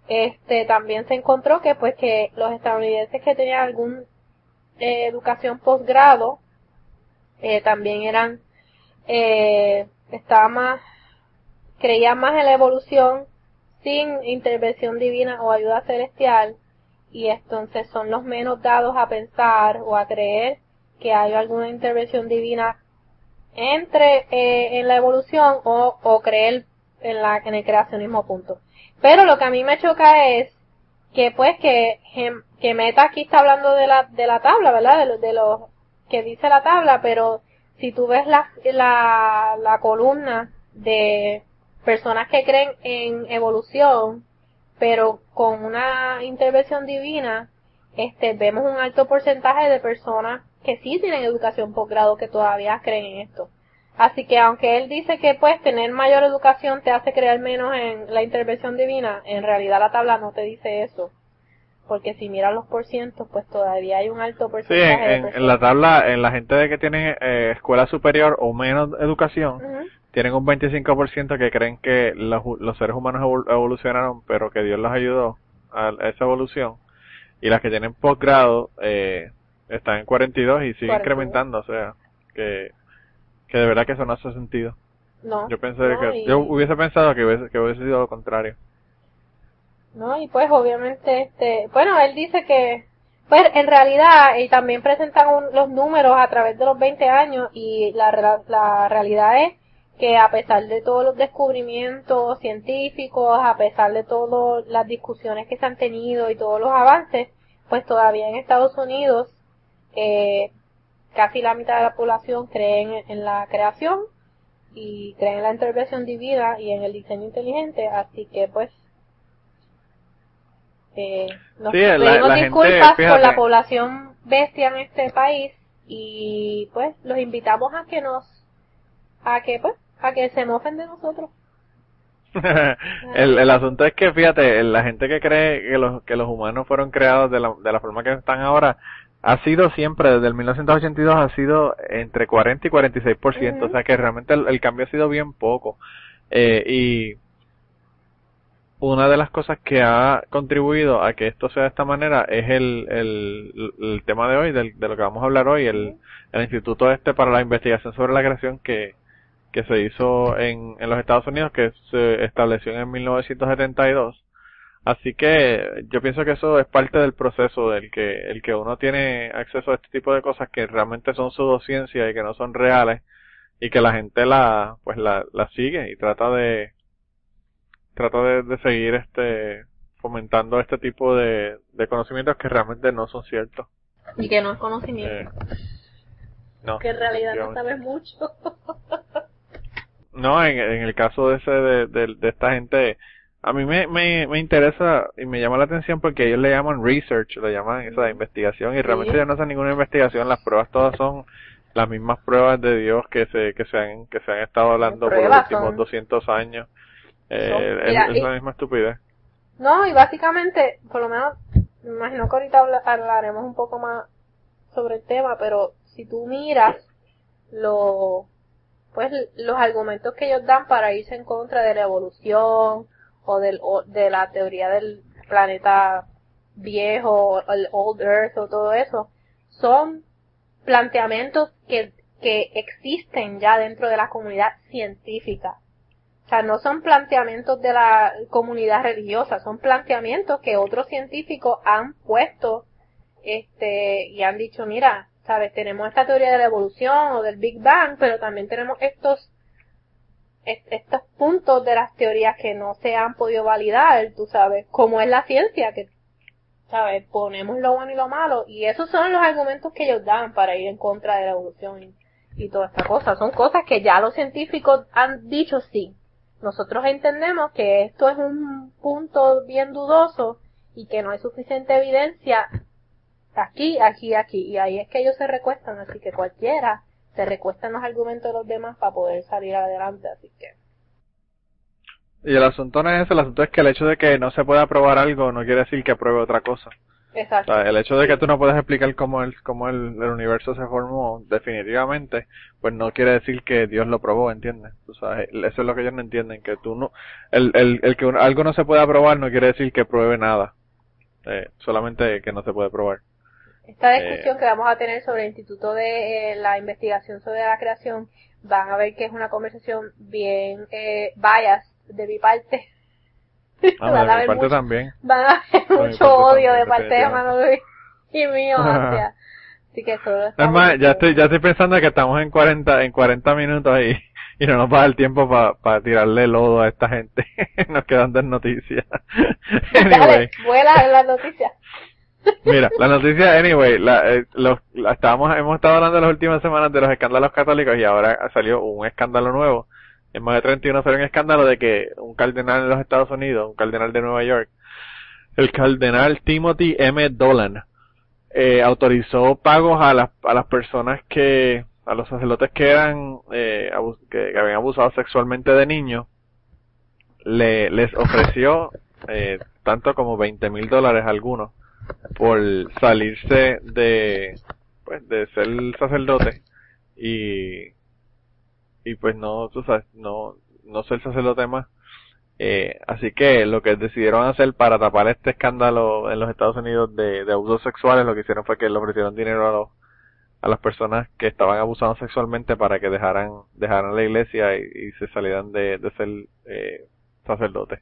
este también se encontró que pues que los estadounidenses que tenían algún eh, educación posgrado eh, también eran eh, estaban más creían más en la evolución sin intervención divina o ayuda celestial y entonces son los menos dados a pensar o a creer que hay alguna intervención divina entre eh, en la evolución o, o creer en la en el creacionismo punto pero lo que a mí me choca es que pues que, que Meta aquí está hablando de la, de la tabla, ¿verdad? De lo, de lo que dice la tabla, pero si tú ves la, la, la columna de personas que creen en evolución, pero con una intervención divina, este, vemos un alto porcentaje de personas que sí tienen educación posgrado que todavía creen en esto. Así que aunque él dice que pues tener mayor educación te hace creer menos en la intervención divina, en realidad la tabla no te dice eso. Porque si miras los porcientos, pues todavía hay un alto porcentaje. Sí, en, la tabla, en la gente de que tiene eh, escuela superior o menos educación, tienen un 25% que creen que los, seres humanos evolucionaron, pero que Dios los ayudó a, esa evolución. Y las que tienen posgrado eh, están en 42 y siguen incrementando, o sea, que que de verdad que eso no hace sentido. No. Yo pensé que, yo hubiese pensado que hubiese, que hubiese sido lo contrario. No, y pues obviamente, este, bueno, él dice que, pues en realidad, y también presentan los números a través de los 20 años, y la, la realidad es que a pesar de todos los descubrimientos científicos, a pesar de todas las discusiones que se han tenido y todos los avances, pues todavía en Estados Unidos, eh, casi la mitad de la población cree en, la creación y cree en la intervención divina y en el diseño inteligente, así que pues eh, nos pedimos disculpas por la población bestia en este país y pues los invitamos a que nos a que pues a que se mofen de nosotros. El, el asunto es que fíjate la gente que cree que los que los humanos fueron creados de la, de la forma que están ahora ha sido siempre, desde el 1982 ha sido entre 40 y 46%, por ciento, o sea que realmente el, cambio ha sido bien poco. Eh, y una de las cosas que ha contribuido a que esto sea de esta manera es el, el, el tema de hoy, del, de lo que vamos a hablar hoy, el, el Instituto este para la Investigación sobre la Creación que, que se hizo en, en los Estados Unidos, que se estableció en 1972 Así que yo pienso que eso es parte del proceso del que el que uno tiene acceso a este tipo de cosas que realmente son pseudociencia y que no son reales y que la gente la pues la, la sigue y trata de trato de, de seguir este fomentando este tipo de, de conocimientos que realmente no son ciertos. Y que no es conocimiento. Eh, no. que en realidad no sabes mucho. No, en, en el caso de ese de, de, de esta gente, a mí me, me, me interesa y me llama la atención porque ellos le llaman research, le llaman esa investigación y realmente Sí. ya no hacen ninguna investigación, las pruebas todas son las mismas pruebas de Dios que se que se han que se han estado hablando por los últimos son- 200 años. Eh, Son- es, mira, es y- la misma estupidez. No, y básicamente, por lo menos, me imagino que ahorita habla- hablaremos un poco más sobre el tema, pero si tú miras lo, pues los argumentos que ellos dan para irse en contra de la evolución o del o de la teoría del planeta viejo, el old earth o todo eso, son planteamientos que, que existen ya dentro de la comunidad científica. O sea, no son planteamientos de la comunidad religiosa, son planteamientos que otros científicos han puesto este y han dicho, mira, sabes, tenemos esta teoría de la evolución o del Big Bang, pero también tenemos estos est- estos puntos de las teorías que no se han podido validar, tú sabes, como es la ciencia, que, sabes, ponemos lo bueno y lo malo, y esos son los argumentos que ellos dan para ir en contra de la evolución y, y toda esta cosa. Son cosas que ya los científicos han dicho sí. Nosotros entendemos que esto es un punto bien dudoso y que no hay suficiente evidencia aquí, aquí, aquí, y ahí es que ellos se recuestan, así que cualquiera se recuesta en los argumentos de los demás para poder salir adelante, así que Y el asunto no es ese, el asunto es que el hecho de que no se pueda probar algo no quiere decir que pruebe otra cosa. O exacto. sea, el hecho de que tú no puedes explicar cómo el, cómo el, el universo se formó definitivamente, pues no quiere decir que Dios lo probó, ¿entiendes? O sea, eso es lo que ellos no entienden, que tú no, el, el, el que un- algo no se pueda probar no quiere decir que pruebe nada. Eh, solamente que no se puede probar. Esta Eh, discusión que vamos a tener sobre el Instituto de eh, la Investigación sobre la Creación, van a ver que es una conversación bien eh, bias de mi parte. Ah, van, de a mi ver parte mucho, también. van a ver mucho odio también, de parte de. Manuel y mío hacia. Así que solo Es más, ya estoy, ya estoy pensando que estamos en 40, en 40 minutos y, y no nos va a dar tiempo para tirarle lodo a esta gente. nos quedan dos noticias. anyway. Dale, vuela las noticias. Mira, la noticia, anyway, la, eh, los, la- estábamos, hemos estado hablando las últimas semanas de los escándalos católicos y ahora salió un escándalo nuevo. En más de 31 salió un escándalo de que un cardenal en los Estados Unidos, un cardenal de Nueva York, el cardenal Timothy M. Dolan, eh, autorizó pagos a las, a las personas que, a los sacerdotes que eran, eh, abus- que, que habían abusado sexualmente de niños, le, les ofreció, eh, tanto como 20 mil dólares a algunos por salirse de pues de ser sacerdote y y pues no tú sabes no no ser sacerdote más. Eh, así que lo que decidieron hacer para tapar este escándalo en los Estados Unidos de, abusos sexuales lo que hicieron fue que le ofrecieron dinero a los a las personas que estaban abusando sexualmente para que dejaran dejaran la iglesia y, y se salieran de, de ser eh, sacerdotes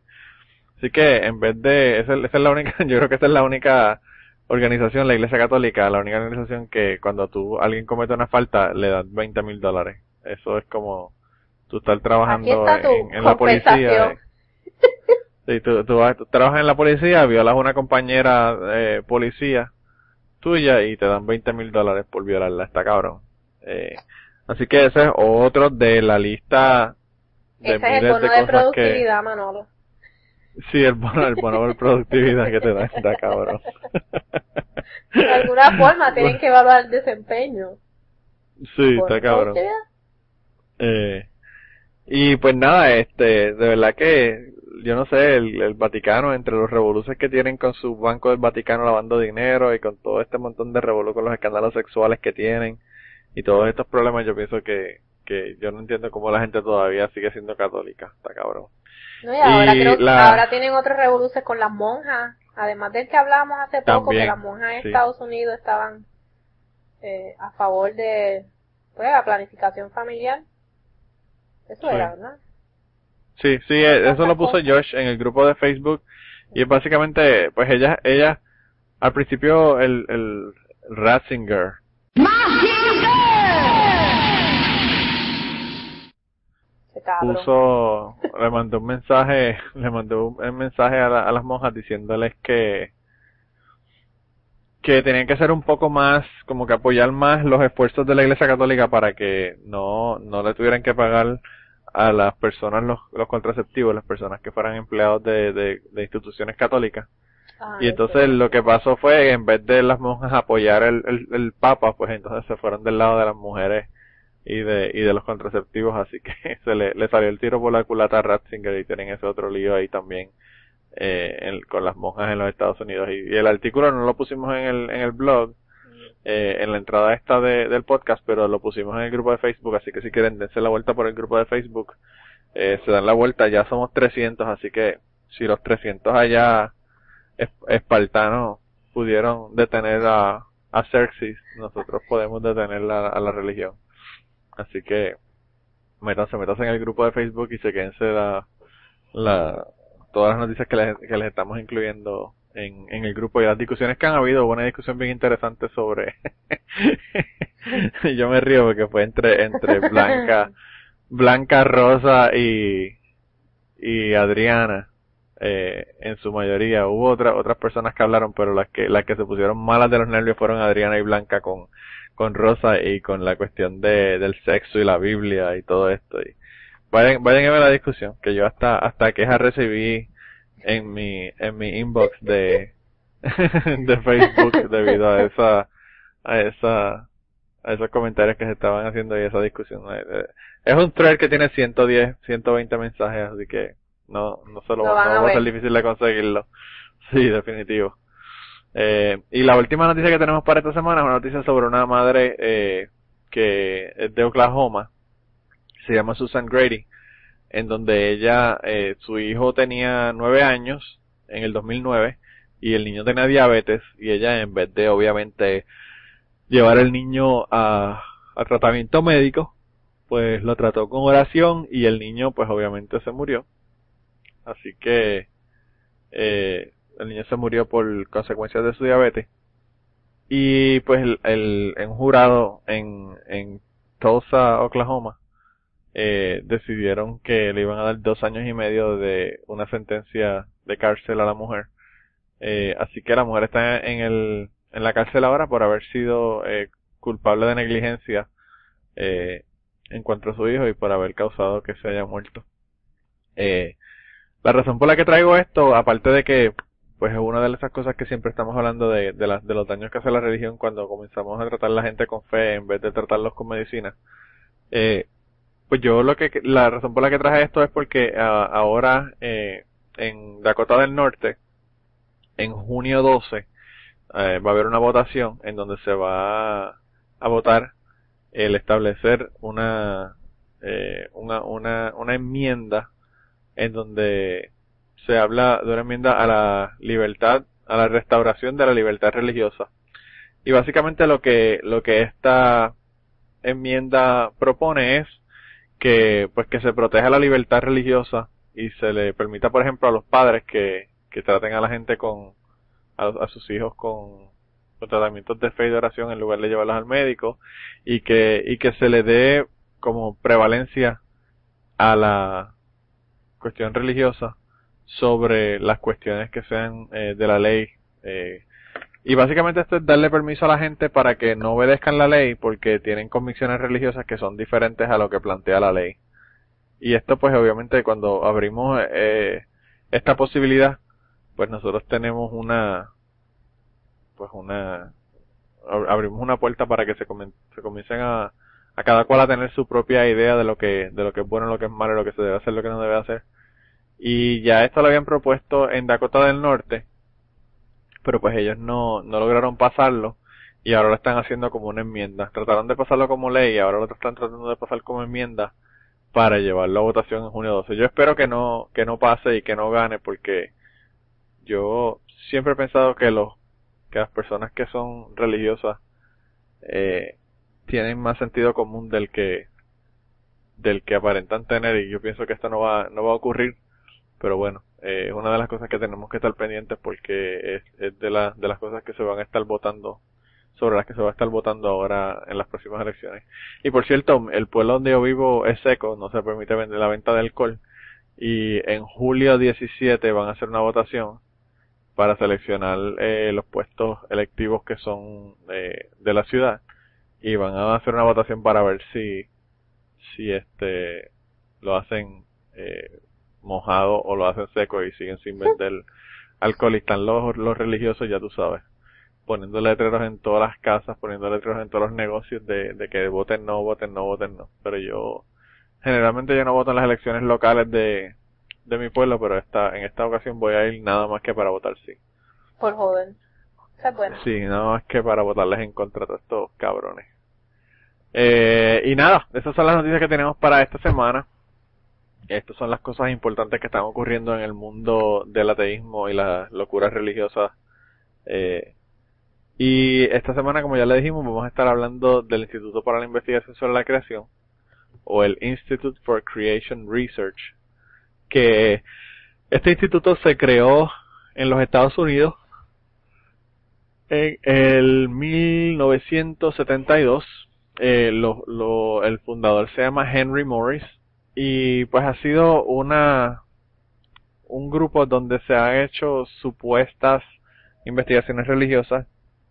Así que en vez de, esa, esa es la única, yo creo que esa es la única organización, la Iglesia Católica, la única organización que cuando tú, alguien comete una falta, le dan 20 mil dólares. Eso es como tú estar trabajando en, en la policía. eh. Sí, tú, tú, vas- tú trabajas en la policía, violas a una compañera eh, policía tuya y te dan 20 mil dólares por violarla, está cabrón. Eh, así que ese es otro de la lista de Ese es el bono de de cosas que... productividad, Manolo. Sí, el bono, el bono por productividad que te da, está cabrón. De alguna forma tienen que evaluar el desempeño. Sí, está cabrón. Eh, y pues nada, este, de verdad que, yo no sé, el, el Vaticano, entre los revoluciones que tienen con su banco del Vaticano lavando dinero y con todo este montón de revolú con los escándalos sexuales que tienen y todos estos problemas, yo pienso que, que yo no entiendo cómo la gente todavía sigue siendo católica, está cabrón. No, y ahora, Y creo, la- ahora tienen otros revoluciones con las monjas. Además del que hablamos hace poco, También, que las monjas en sí. Estados Unidos estaban eh, a favor de pues, la planificación familiar. Eso Sí. era, ¿verdad? Sí, sí, eh, eso lo puso cosas. Josh en el grupo de Facebook y básicamente, pues ella, ella, al principio el, el Ratzinger, Se puso, le mandó un mensaje, le mandó un mensaje a, a las monjas diciéndoles que que tenían que ser un poco más, como que apoyar más los esfuerzos de la Iglesia Católica para que no, no le tuvieran que pagar a las personas los, los contraceptivos, las personas que fueran empleados de, de, instituciones católicas. Ah, y entonces lo que pasó fue, en vez de las monjas apoyar el, el, el Papa, pues entonces se fueron del lado de las mujeres y de, y de los contraceptivos, así que se le, le salió el tiro por la culata a Ratzinger y tienen ese otro lío ahí también eh, con las monjas en los Estados Unidos. Y, el artículo no lo pusimos en el, en el blog, eh, en la entrada esta de, del podcast, pero lo pusimos en el grupo de Facebook, así que si quieren dense la vuelta por el grupo de Facebook, eh, se dan la vuelta, ya somos 300, así que si los 300 allá espartanos pudieron detener a, a Xerxes, nosotros podemos detener la, a la religión. Así que métanse, métanse en el grupo de Facebook y se quédense la, la, todas las noticias que les, que les estamos incluyendo en, en el grupo y las discusiones que han habido. Hubo una discusión bien interesante sobre. Yo me río porque fue entre, entre Blanca, Blanca Rosa y, y Adriana. Eh, en su mayoría hubo otras otras personas que hablaron pero las que las que se pusieron malas de los nervios fueron Adriana y Blanca con con Rosa y con la cuestión de del sexo y la Biblia y todo esto y vayan, vayan a ver la discusión, que yo hasta, hasta quejas recibí en mi, en mi inbox de, de Facebook debido a esa, a esa, a esos comentarios que se estaban haciendo y esa discusión. Eh, eh, es un thread que tiene 110, 120 mensajes, así que no, no se lo, no va a ser difícil de conseguirlo. Sí, definitivo. Eh, y la última noticia que tenemos para esta semana es una noticia sobre una madre eh, que es de Oklahoma, se llama Susan Grady, en donde ella, eh, su hijo tenía nueve años en el 2009 y el niño tenía diabetes y ella en vez de obviamente llevar al niño a, a tratamiento médico, pues lo trató con oración y el niño pues obviamente se murió. Así que eh, el niño se murió por consecuencias de su diabetes. Y pues el, el, un jurado en, en Tulsa, Oklahoma, eh, decidieron que le iban a dar dos años y medio de una sentencia de cárcel a la mujer. Eh, así que la mujer está en el en la cárcel ahora por haber sido eh, culpable de negligencia eh, en cuanto a su hijo y por haber causado que se haya muerto. Eh, la razón por la que traigo esto, aparte de que pues es una de esas cosas que siempre estamos hablando de, de, los daños que hace la religión cuando comenzamos a tratar a la gente con fe en vez de tratarlos con medicina. Eh, pues yo lo que, la razón por la que traje esto es porque ah, ahora eh, en Dakota del Norte, en junio 12, eh, va a haber una votación en donde se va a votar el establecer una, eh, una, una, una enmienda en donde se habla de una enmienda a la libertad, a la restauración de la libertad religiosa. Y básicamente lo que, lo que esta enmienda propone es que pues que se proteja la libertad religiosa y se le permita por ejemplo a los padres que, que traten a la gente con a, sus hijos con, con, tratamientos de fe y de oración en lugar de llevarlos al médico y que y que se le dé como prevalencia a la cuestión religiosa sobre las cuestiones que sean eh, de la ley eh, y básicamente esto es darle permiso a la gente para que no obedezcan la ley porque tienen convicciones religiosas que son diferentes a lo que plantea la ley. Y esto pues obviamente cuando abrimos eh, esta posibilidad, pues nosotros tenemos una, pues una, abrimos una puerta para que se, se comiencen a, a cada cual a tener su propia idea de lo que, de lo que es bueno, lo que es malo, lo que se debe hacer, lo que no debe hacer. Y ya esto lo habían propuesto en Dakota del Norte, pero pues ellos no, no lograron pasarlo y ahora lo están haciendo como una enmienda. Trataron de pasarlo como ley y ahora lo están tratando de pasar como enmienda para llevarlo a votación en junio 12. Yo espero que no, que no pase y que no gane porque yo siempre he pensado que los, que las personas que son religiosas, eh, tienen más sentido común del que, del que aparentan tener y yo pienso que esto no va, no va a ocurrir, pero bueno, eh, es una de las cosas que tenemos que estar pendientes porque es, de, la, de las cosas que se van a estar votando sobre las que se va a estar votando ahora en las próximas elecciones. Y por cierto, el pueblo donde yo vivo es seco, no se permite vender la venta de alcohol. Y en julio 17 van a hacer una votación para seleccionar eh, los puestos electivos que son eh, de la ciudad y van a hacer una votación para ver si si este lo hacen eh, mojado o lo hacen seco y siguen sin vender alcohol y están los, los religiosos ya tú sabes poniendo letreros en todas las casas poniendo letreros en todos los negocios de, de que voten no voten no voten no pero yo generalmente yo no voto en las elecciones locales de de mi pueblo, pero esta, en esta ocasión voy a ir nada más que para votar sí. Por joven. Sí, nada más que para votarles en contra de estos cabrones. Eh, y nada, esas son las noticias que tenemos para esta semana. Estas son las cosas importantes que están ocurriendo en el mundo del ateísmo y las locuras religiosas. Eh, y esta semana, como ya le dijimos, vamos a estar hablando del Instituto para la Investigación sobre la Creación, o el Institute for Creation Research, que este instituto se creó en los Estados Unidos en el 1972. Eh, lo, el fundador se llama Henry Morris y pues ha sido una un grupo donde se han hecho supuestas investigaciones religiosas,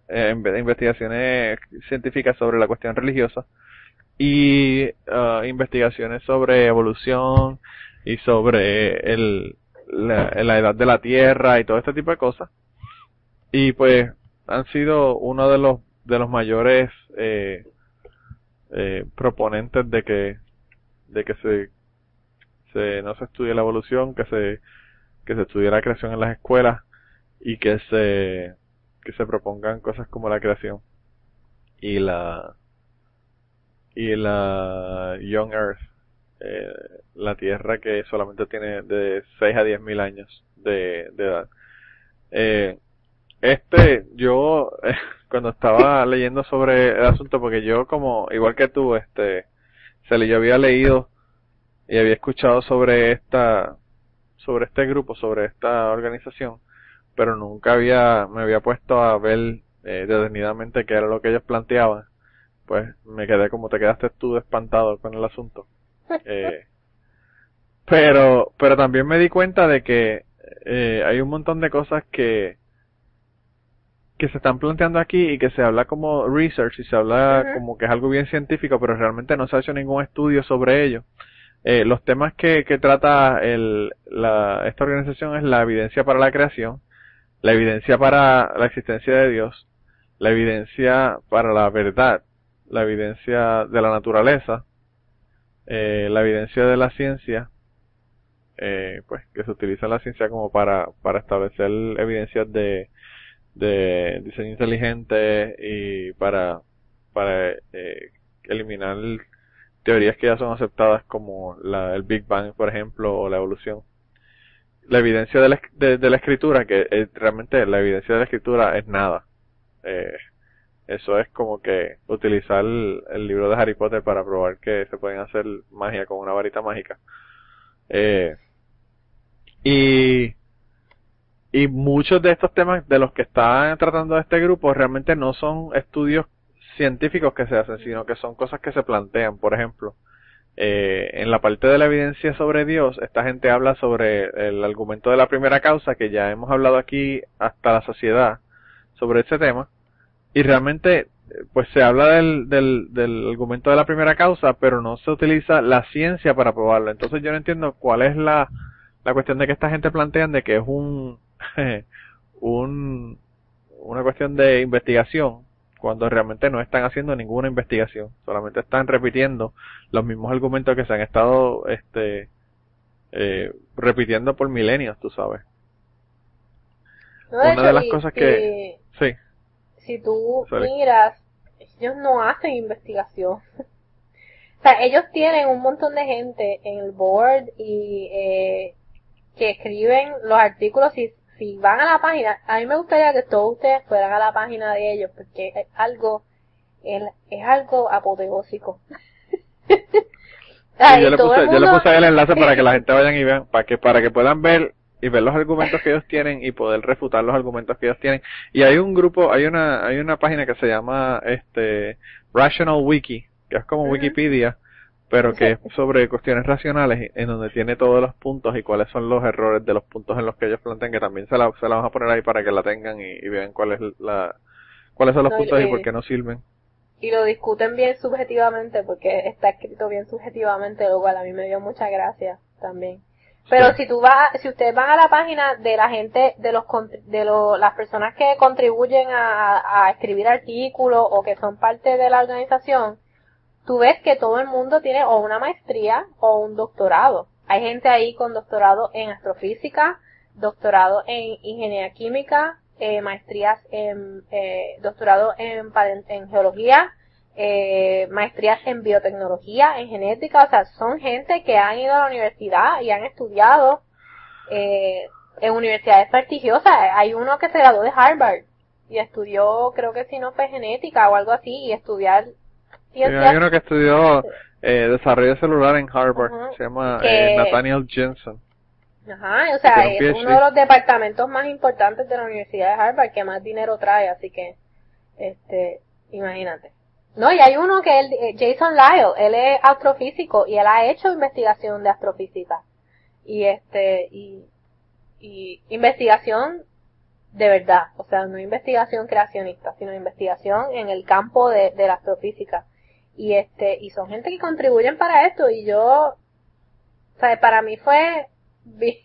eh, investigaciones científicas sobre la cuestión religiosa y uh, investigaciones sobre evolución, y sobre el, la, edad de la Tierra y todo este tipo de cosas. Y pues han sido uno de los de los mayores eh, eh, proponentes de que de que se, se no se estudie la evolución, que se que se estudie la creación en las escuelas y que se que se propongan cosas como la creación y la y la Young Earth eh, la Tierra que solamente tiene de 6 a 10 mil años de, edad. Eh, este, yo, cuando estaba leyendo sobre el asunto, porque yo como, igual que tú, este, se le, yo había leído y había escuchado sobre esta, sobre este grupo, sobre esta organización, pero nunca había, me había puesto a ver eh, detenidamente qué era lo que ellos planteaban. Pues me quedé como te quedaste tú espantado con el asunto. Eh, pero, pero también me di cuenta de que eh, hay un montón de cosas que que se están planteando aquí y que se habla como research y se habla como que es algo bien científico, pero realmente no se ha hecho ningún estudio sobre ello. Eh, los temas que, trata el, la, esta organización es la evidencia para la creación, la evidencia para la existencia de Dios, la evidencia para la verdad, la evidencia de la naturaleza, eh, la evidencia de la ciencia, eh, pues que se utiliza la ciencia como para, para establecer evidencias de, de diseño inteligente y para, para eh, eliminar teorías que ya son aceptadas como la, el Big Bang, por ejemplo, o la evolución. La evidencia de la, de, la escritura, que realmente la evidencia de la escritura es nada. Eh, eso es como que utilizar el, libro de Harry Potter para probar que se pueden hacer magia con una varita mágica. Eh, y, y muchos de estos temas de los que están tratando este grupo realmente no son estudios científicos que se hacen, sino que son cosas que se plantean. Por ejemplo, eh, en la parte de la evidencia sobre Dios, esta gente habla sobre el argumento de la primera causa, que ya hemos hablado aquí hasta la sociedad sobre ese tema y realmente pues se habla del, del, del argumento de la primera causa, pero no se utiliza la ciencia para probarlo. Entonces yo no entiendo cuál es la, la cuestión de que esta gente plantean de que es un, un, una cuestión de investigación, cuando realmente no están haciendo ninguna investigación, solamente están repitiendo los mismos argumentos que se han estado, este, eh, repitiendo por milenios, tú sabes. una de las cosas que, sí si tú miras, ellos no hacen investigación. o sea, ellos tienen un montón de gente en el board y eh, que escriben los artículos y si van a la página, a mí me gustaría que todos ustedes fueran a la página de ellos porque es algo es, algo apoteósico. yo, le puse, yo le puse el enlace para que la gente vayan y vean, para que para que puedan ver y ver los argumentos que ellos tienen y poder refutar los argumentos que ellos tienen. Y hay un grupo, hay una, hay una página que se llama este Rational Wiki, que es como Wikipedia, pero que es sobre cuestiones racionales, en donde tiene todos los puntos y cuáles son los errores de los puntos en los que ellos plantean, que también se la, se la vamos a poner ahí para que la tengan y, vean cuál es la, cuáles son los puntos y, por qué no sirven. Y lo discuten bien subjetivamente, porque está escrito bien subjetivamente, lo cual a mí me dio mucha gracia también. Pero si tú vas, si ustedes van a la página de la gente, de los, de las personas que contribuyen a, a escribir artículos o que son parte de la organización, tú ves que todo el mundo tiene o una maestría o un doctorado. Hay gente ahí con doctorado en astrofísica, doctorado en ingeniería química, eh, maestrías en, eh, doctorado en, en geología, eh, maestrías en biotecnología, en genética, o sea, son gente que han ido a la universidad y han estudiado eh, en universidades prestigiosas. Hay uno que se graduó de Harvard y estudió, creo que si no fue genética o algo así, y estudiar hay uno que estudió eh, desarrollo celular en Harvard, se llama eh, Nathaniel Jensen. Ajá, o sea, es uno de los departamentos más importantes de la Universidad de Harvard que más dinero trae, así que, este, imagínate. No, y hay uno que es eh, Jason Lyle, él es astrofísico y él ha hecho investigación de astrofísica. Y este, y, y investigación de verdad, o sea, no investigación creacionista, sino investigación en el campo de, de la astrofísica y este y son gente que contribuyen para esto y yo o sea, para mí fue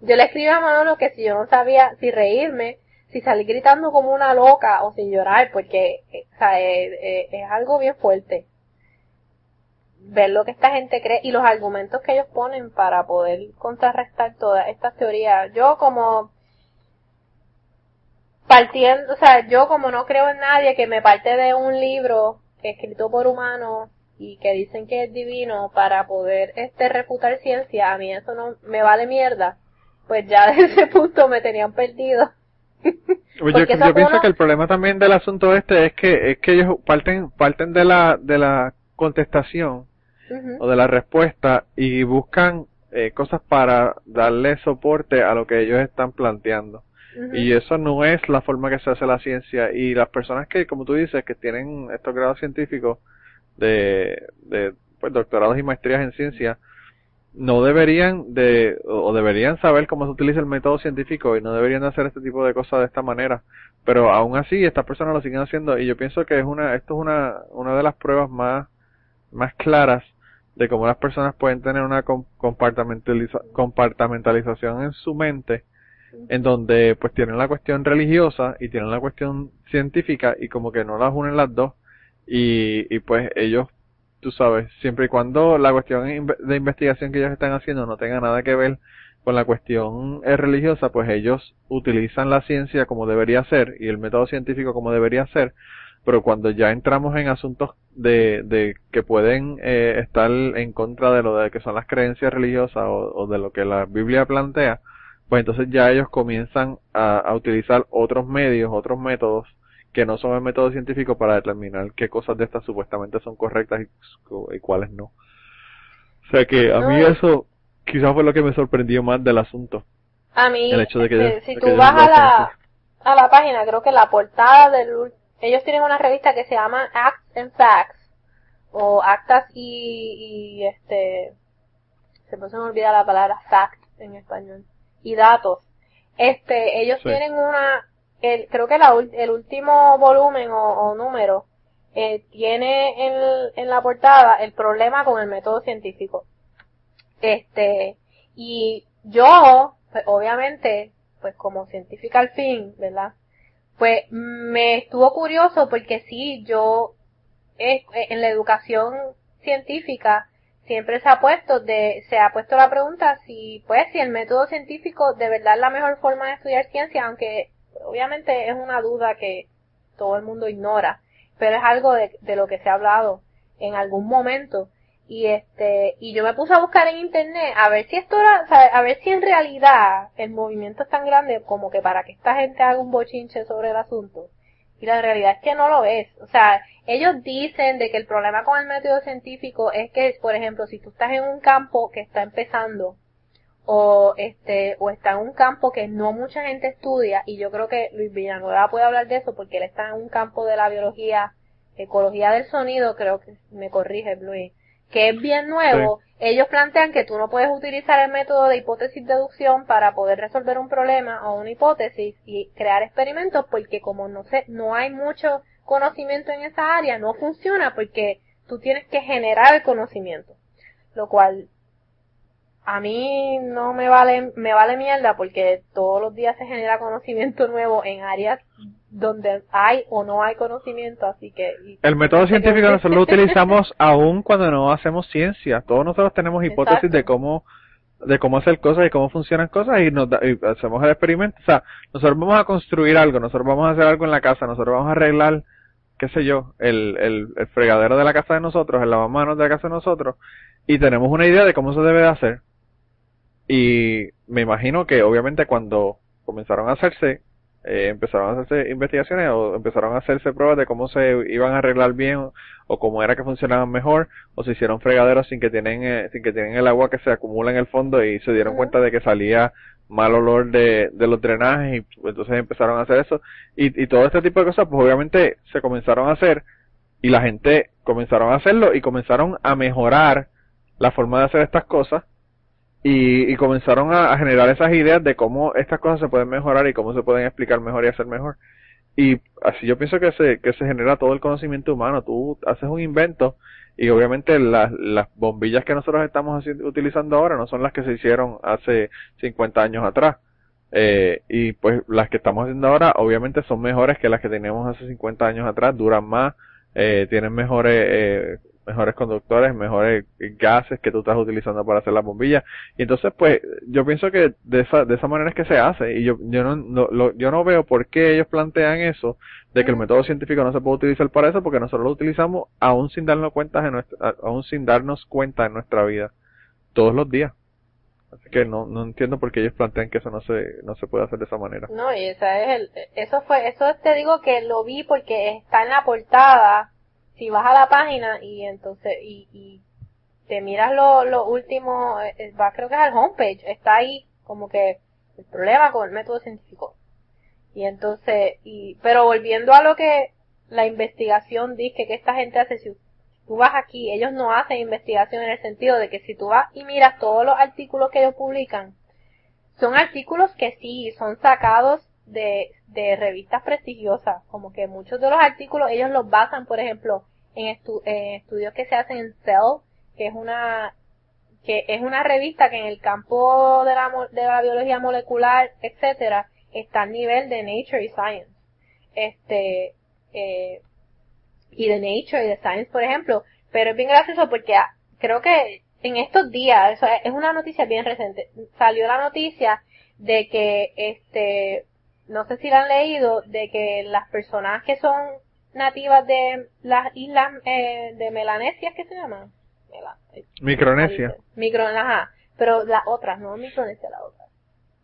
yo le escribí a Manolo que si yo no sabía si reírme si salir gritando como una loca o si llorar porque o sea, es, es, algo bien fuerte. Ver lo que esta gente cree y los argumentos que ellos ponen para poder contrarrestar todas estas teorías. Yo como partiendo, o sea, yo como no creo en nadie que me parte de un libro escrito por humanos y que dicen que es divino para poder este refutar ciencia, a mí eso no me vale mierda, pues ya desde ese punto me tenían perdido. Oye, yo, pienso que el problema también del asunto este es que es que ellos parten parten de la de la contestación o de la respuesta y buscan eh, cosas para darle soporte a lo que ellos están planteando. Y eso no es la forma que se hace la ciencia. Y las personas que, como tú dices, que tienen estos grados científicos de, de pues, doctorados y maestrías en ciencia, no deberían de, o deberían saber cómo se utiliza el método científico y no deberían de hacer este tipo de cosas de esta manera. Pero aún así, estas personas lo siguen haciendo y yo pienso que es una, esto es una, una de las pruebas más, más claras de cómo las personas pueden tener una compartamentalización en su mente en donde pues tienen la cuestión religiosa y tienen la cuestión científica y como que no las unen las dos y, y pues ellos, tú sabes, siempre y cuando la cuestión de investigación que ellos están haciendo no tenga nada que ver con la cuestión eh, religiosa, pues ellos utilizan la ciencia como debería ser y el método científico como debería ser, pero cuando ya entramos en asuntos de, de que pueden eh, estar en contra de lo de que son las creencias religiosas o, o de lo que la Biblia plantea, pues entonces ya ellos comienzan a, utilizar otros medios, otros métodos que no son el método científico para determinar qué cosas de estas supuestamente son correctas y, cuáles no. O sea que a mí eso quizás fue lo que me sorprendió más del asunto. A mí, el hecho de que este, si tú vas a la, a la página, creo que la portada del... Ellos tienen una revista que se llama Acts and Facts, o Actas y, y este... Se me olvida la palabra fact en español y datos. Este, ellos tienen una, el, creo que la, el último volumen o, número eh, tiene en, en la portada el problema con el método científico. Este, y yo, pues, obviamente, pues como científica al fin, ¿verdad? Pues me estuvo curioso porque sí, yo eh, en la educación científica siempre se ha puesto de, se ha puesto la pregunta si, pues, si el método científico de verdad es la mejor forma de estudiar ciencia, aunque obviamente es una duda que todo el mundo ignora, pero es algo de, de lo que se ha hablado en algún momento. Y este, y yo me puse a buscar en internet a ver si esto era, a ver si en realidad el movimiento es tan grande como que para que esta gente haga un bochinche sobre el asunto. Y la realidad es que no lo es. O sea, ellos dicen de que el problema con el método científico es que, por ejemplo, si tú estás en un campo que está empezando, o este o está en un campo que no mucha gente estudia y yo creo que Luis Villanueva puede hablar de eso porque él está en un campo de la biología ecología del sonido creo que me corrige Luis que es bien nuevo ellos plantean que tú no puedes utilizar el método de hipótesis deducción para poder resolver un problema o una hipótesis y crear experimentos porque como no sé no hay mucho conocimiento en esa área no funciona porque tú tienes que generar el conocimiento lo cual a mí no me vale, me vale mierda porque todos los días se genera conocimiento nuevo en áreas donde hay o no hay conocimiento, así que... El método científico nosotros lo utilizamos aún cuando no hacemos ciencia. Todos nosotros tenemos hipótesis de cómo de cómo hacer cosas y cómo funcionan cosas y nos y hacemos el experimento. O sea, nosotros vamos a construir algo, nosotros vamos a hacer algo en la casa, nosotros vamos a arreglar, qué sé yo, el, el, el fregadero de la casa de nosotros, el lavamanos de la casa de nosotros y tenemos una idea de cómo se debe de hacer. Y me imagino que obviamente cuando comenzaron a hacerse, eh, empezaron a hacerse investigaciones o empezaron a hacerse pruebas de cómo se iban a arreglar bien o, cómo era que funcionaban mejor o se hicieron fregaderos sin que tienen eh, sin que tienen el agua que se acumula en el fondo y se dieron cuenta de que salía mal olor de, los drenajes y pues, entonces empezaron a hacer eso y, todo este tipo de cosas pues obviamente se comenzaron a hacer y la gente comenzaron a hacerlo y comenzaron a mejorar la forma de hacer estas cosas y, y comenzaron a, generar esas ideas de cómo estas cosas se pueden mejorar y cómo se pueden explicar mejor y hacer mejor. Y así yo pienso que se, que se genera todo el conocimiento humano. Tú haces un invento y obviamente las, las bombillas que nosotros estamos utilizando ahora no son las que se hicieron hace 50 años atrás. Eh, y pues las que estamos haciendo ahora obviamente son mejores que las que teníamos hace 50 años atrás, duran más, eh, tienen mejores eh, mejores conductores, mejores gases que tú estás utilizando para hacer la bombilla. Y entonces, pues, yo pienso que de esa, de esa manera es que se hace. Y yo, yo no, no yo no veo por qué ellos plantean eso, de que el método científico no se puede utilizar para eso, porque nosotros lo utilizamos aún sin darnos cuenta en nuestra, aún sin darnos cuenta en nuestra vida, todos los días. Así que no, no entiendo por qué ellos plantean que eso no se, no se puede hacer de esa manera. No, y esa es el, eso fue, eso te digo que lo vi porque está en la portada si vas a la página y entonces y, y te miras lo, lo último, eh, eh, va creo que es al homepage, está ahí como que el problema con el método científico. Y entonces, y, pero volviendo a lo que la investigación dice que esta gente hace, si tú vas aquí, ellos no hacen investigación en el sentido de que si tú vas y miras todos los artículos que ellos publican, son artículos que sí, son sacados de, de revistas prestigiosas, como que muchos de los artículos ellos los basan, por ejemplo, en, estudios que se hacen en Cell, que es una que es una revista que en el campo de la, de la biología molecular, etcétera, está a nivel de Nature y Science. Este, eh, y de Nature y de Science, por ejemplo. Pero es bien gracioso porque ah, creo que en estos días, es una noticia bien reciente, salió la noticia de que este no sé si la han leído, de que las personas que son nativas de las islas eh, de Melanesia, ¿qué se llama? Micronesia. Micronesia, pero las otras, no Micronesia, las otras.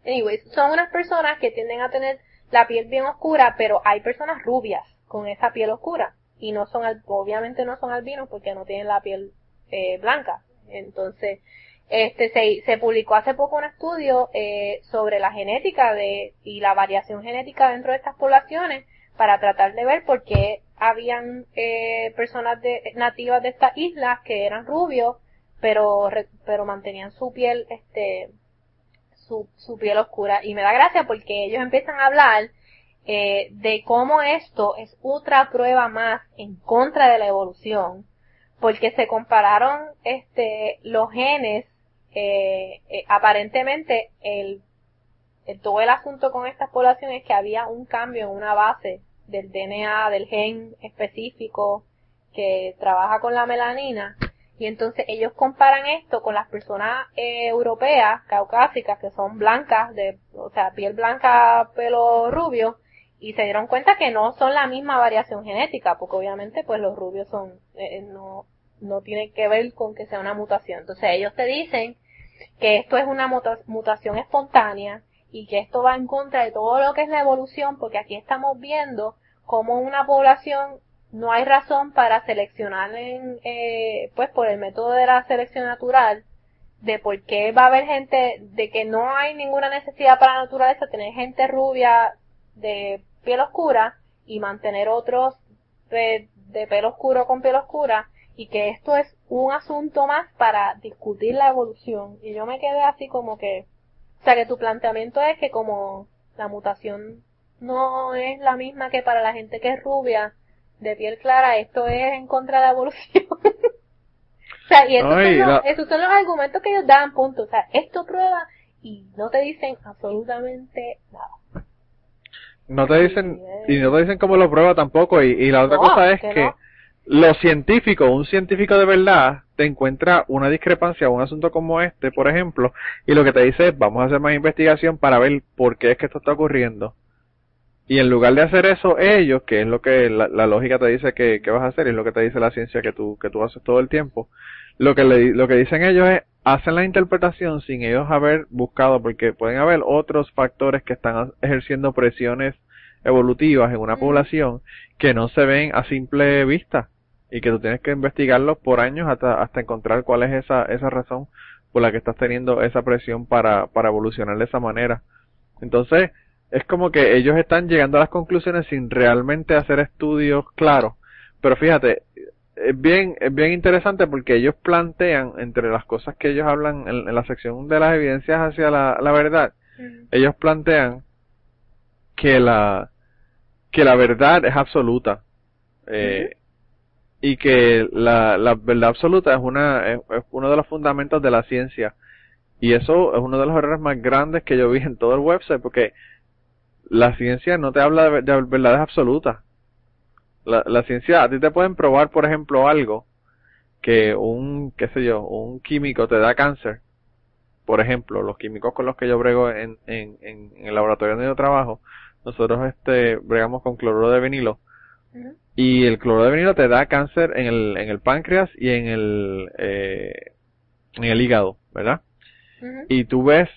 Anyways, son unas personas que tienden a tener la piel bien oscura, pero hay personas rubias con esa piel oscura y no son, obviamente no son albinos porque no tienen la piel eh, blanca. Entonces, este se, se publicó hace poco un estudio eh, sobre la genética de y la variación genética dentro de estas poblaciones para tratar de ver por qué habían eh, personas de, nativas de estas islas que eran rubios pero pero mantenían su piel este su, su piel oscura. Y me da gracia porque ellos empiezan a hablar eh, de cómo esto es otra prueba más en contra de la evolución porque se compararon este los genes eh, eh, aparentemente el, todo el asunto con estas poblaciones es que había un cambio en una base del DNA, del gen específico que trabaja con la melanina y entonces ellos comparan esto con las personas eh, europeas, caucásicas, que son blancas, de, o sea, piel blanca, pelo rubio, y se dieron cuenta que no son la misma variación genética, porque obviamente pues los rubios son, eh, no, no tiene que ver con que sea una mutación. Entonces ellos te dicen que esto es una mutación espontánea y que esto va en contra de todo lo que es la evolución, porque aquí estamos viendo cómo una población no hay razón para seleccionar eh, pues por el método de la selección natural de por qué va a haber gente, de que no hay ninguna necesidad para la naturaleza tener gente rubia de piel oscura y mantener otros de, de pelo oscuro con piel oscura y que esto es un asunto más para discutir la evolución. Y yo me quedé así como que, o sea que tu planteamiento es que como la mutación no es la misma que para la gente que es rubia, de piel clara, esto es en contra de la evolución. o sea, y esos, son los, esos son los argumentos que ellos dan, punto. O sea, esto prueba y no te dicen absolutamente nada. No te dicen, y no te dicen cómo lo prueba tampoco, y, y la otra cosa es que, los científicos, un científico de verdad, te encuentra una discrepancia, un asunto como este, por ejemplo, y lo que te dice es, vamos a hacer más investigación para ver por qué es que esto está ocurriendo. Y en lugar de hacer eso, ellos, que es lo que la, lógica te dice que, vas a hacer, y es lo que te dice la ciencia que tú, que tú haces todo el tiempo, lo que, le, lo que dicen ellos es, hacen la interpretación sin ellos haber buscado, porque pueden haber otros factores que están ejerciendo presiones evolutivas en una población que no se ven a simple vista y que tú tienes que investigarlos por años hasta, hasta encontrar cuál es esa, esa razón por la que estás teniendo esa presión para, para evolucionar de esa manera. Entonces, es como que ellos están llegando a las conclusiones sin realmente hacer estudios claros. Pero fíjate, es bien, es bien interesante porque ellos plantean, entre las cosas que ellos hablan en, la sección de las evidencias hacia la, la verdad, ellos plantean que la, que la verdad es absoluta. Eh, y que la, la verdad absoluta es una, es uno de los fundamentos de la ciencia. Y eso es uno de los errores más grandes que yo vi en todo el website porque la ciencia no te habla de, verdades absolutas. La, la ciencia, a ti te pueden probar, por ejemplo, algo que un, qué sé yo, un químico te da cáncer. Por ejemplo, los químicos con los que yo brego en, en, en, el laboratorio donde yo trabajo, nosotros este bregamos con cloruro de vinilo. Y el cloruro de vinilo te da cáncer en el, en el páncreas y en el, eh, en el hígado, ¿verdad? Y tú ves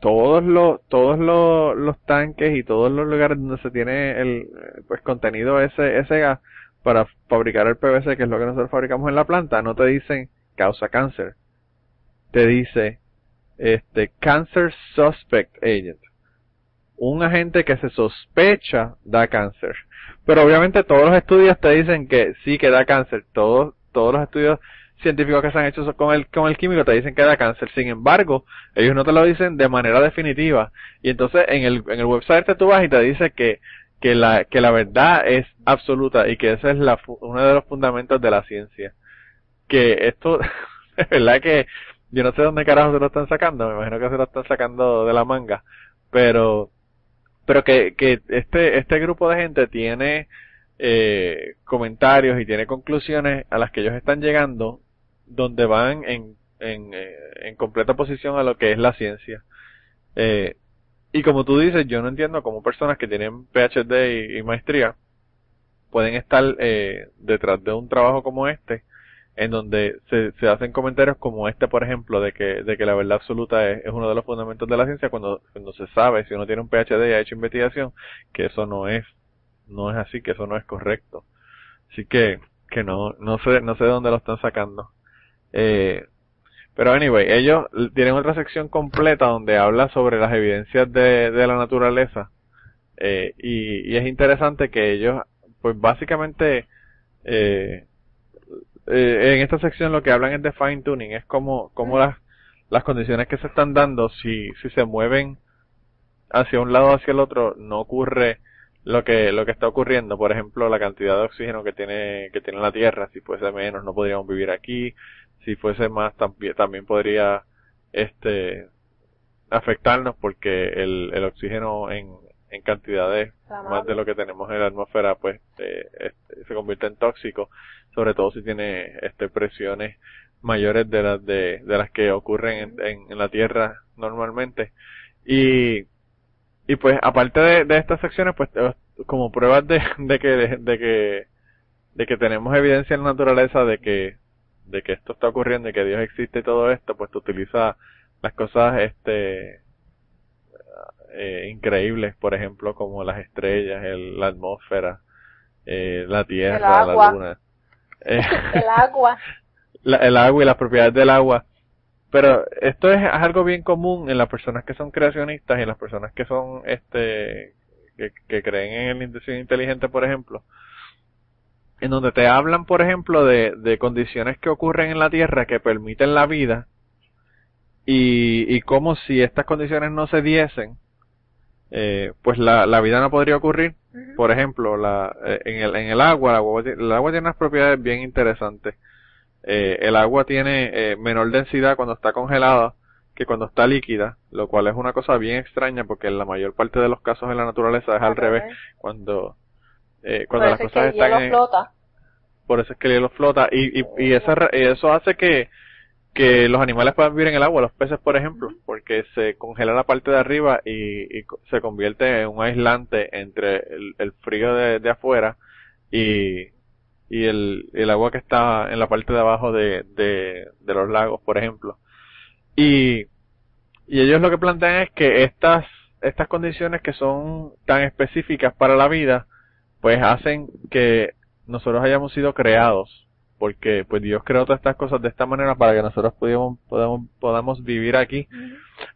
todos los todos los, los tanques y todos los lugares donde se tiene el pues contenido ese ese gas para fabricar el PVC que es lo que nosotros fabricamos en la planta no te dicen causa cáncer te dice este cancer suspect agent un agente que se sospecha da cáncer pero obviamente todos los estudios te dicen que sí que da cáncer todos todos los estudios científicos que se han hecho con el, con el químico te dicen que da cáncer. Sin embargo, ellos no te lo dicen de manera definitiva. Y entonces en el, en el website tú vas y te dice que, que la, que la verdad es absoluta y que ese es la, uno de los fundamentos de la ciencia. Que esto, es verdad que yo no sé dónde carajo se lo están sacando, me imagino que se lo están sacando de la manga, pero, pero que, que este, este grupo de gente tiene, eh, comentarios y tiene conclusiones a las que ellos están llegando donde van en, en, eh, en completa oposición a lo que es la ciencia. Eh, y como tú dices, yo no entiendo cómo personas que tienen PhD y, maestría pueden estar eh, detrás de un trabajo como este, en donde se, se hacen comentarios como este, por ejemplo, de que, de que la verdad absoluta es, es, uno de los fundamentos de la ciencia, cuando, cuando se sabe, si uno tiene un PhD y ha hecho investigación, que eso no es, no es así, que eso no es correcto. Así que, que no, no sé, no sé de dónde lo están sacando. Eh, pero anyway, ellos tienen otra sección completa donde habla sobre las evidencias de, de la naturaleza. Eh, y, y, es interesante que ellos, pues básicamente, eh, eh, en esta sección lo que hablan es de fine tuning, es como, como las, las condiciones que se están dando, si, si se mueven hacia un lado o hacia el otro, no ocurre lo que, lo que está ocurriendo. Por ejemplo, la cantidad de oxígeno que tiene, que tiene la Tierra, si fuese menos no podríamos vivir aquí, si fuese más también, también podría este afectarnos porque el, el oxígeno en, en cantidades más de lo que tenemos en la atmósfera pues eh, este, se convierte en tóxico sobre todo si tiene este presiones mayores de las de, de las que ocurren en, en, la tierra normalmente. Y y pues aparte de, de estas secciones pues eh, como pruebas de, de que de que de que tenemos evidencia en la naturaleza de que de que esto está ocurriendo y que Dios existe y todo esto, pues tú utilizas las cosas este eh, increíbles, por ejemplo, como las estrellas, el, la atmósfera, eh, la tierra, la luna. Eh, el agua. el agua y las propiedades del agua. pero esto es algo bien común en las personas que son creacionistas y en las personas que son, este, que, que creen en el inteligente, por ejemplo, en donde te hablan, por ejemplo, de, de condiciones que ocurren en la Tierra que permiten la vida y, y como si estas condiciones no se diesen, eh, pues la, la vida no podría ocurrir. Por ejemplo, la, eh, en, el, en el agua, el agua, el agua tiene unas propiedades bien interesantes. Eh, el agua tiene eh, menor densidad cuando está congelada que cuando está líquida, lo cual es una cosa bien extraña porque en la mayor parte de los casos en la naturaleza es al revés. Cuando, eh, cuando las cosas están en, flota. por eso es que el hielo flota y, y, y eso, eso hace que, que los animales puedan vivir en el agua, los peces por ejemplo, porque se congela la parte de arriba y, y se convierte en un aislante entre el, el frío de, de afuera y, y el, el agua que está en la parte de abajo de, de, de los lagos, por ejemplo. Y, y ellos lo que plantean es que estas, estas condiciones que son tan específicas para la vida, pues hacen que nosotros hayamos sido creados, porque pues Dios creó todas estas cosas de esta manera para que nosotros podamos, podamos, podamos vivir aquí.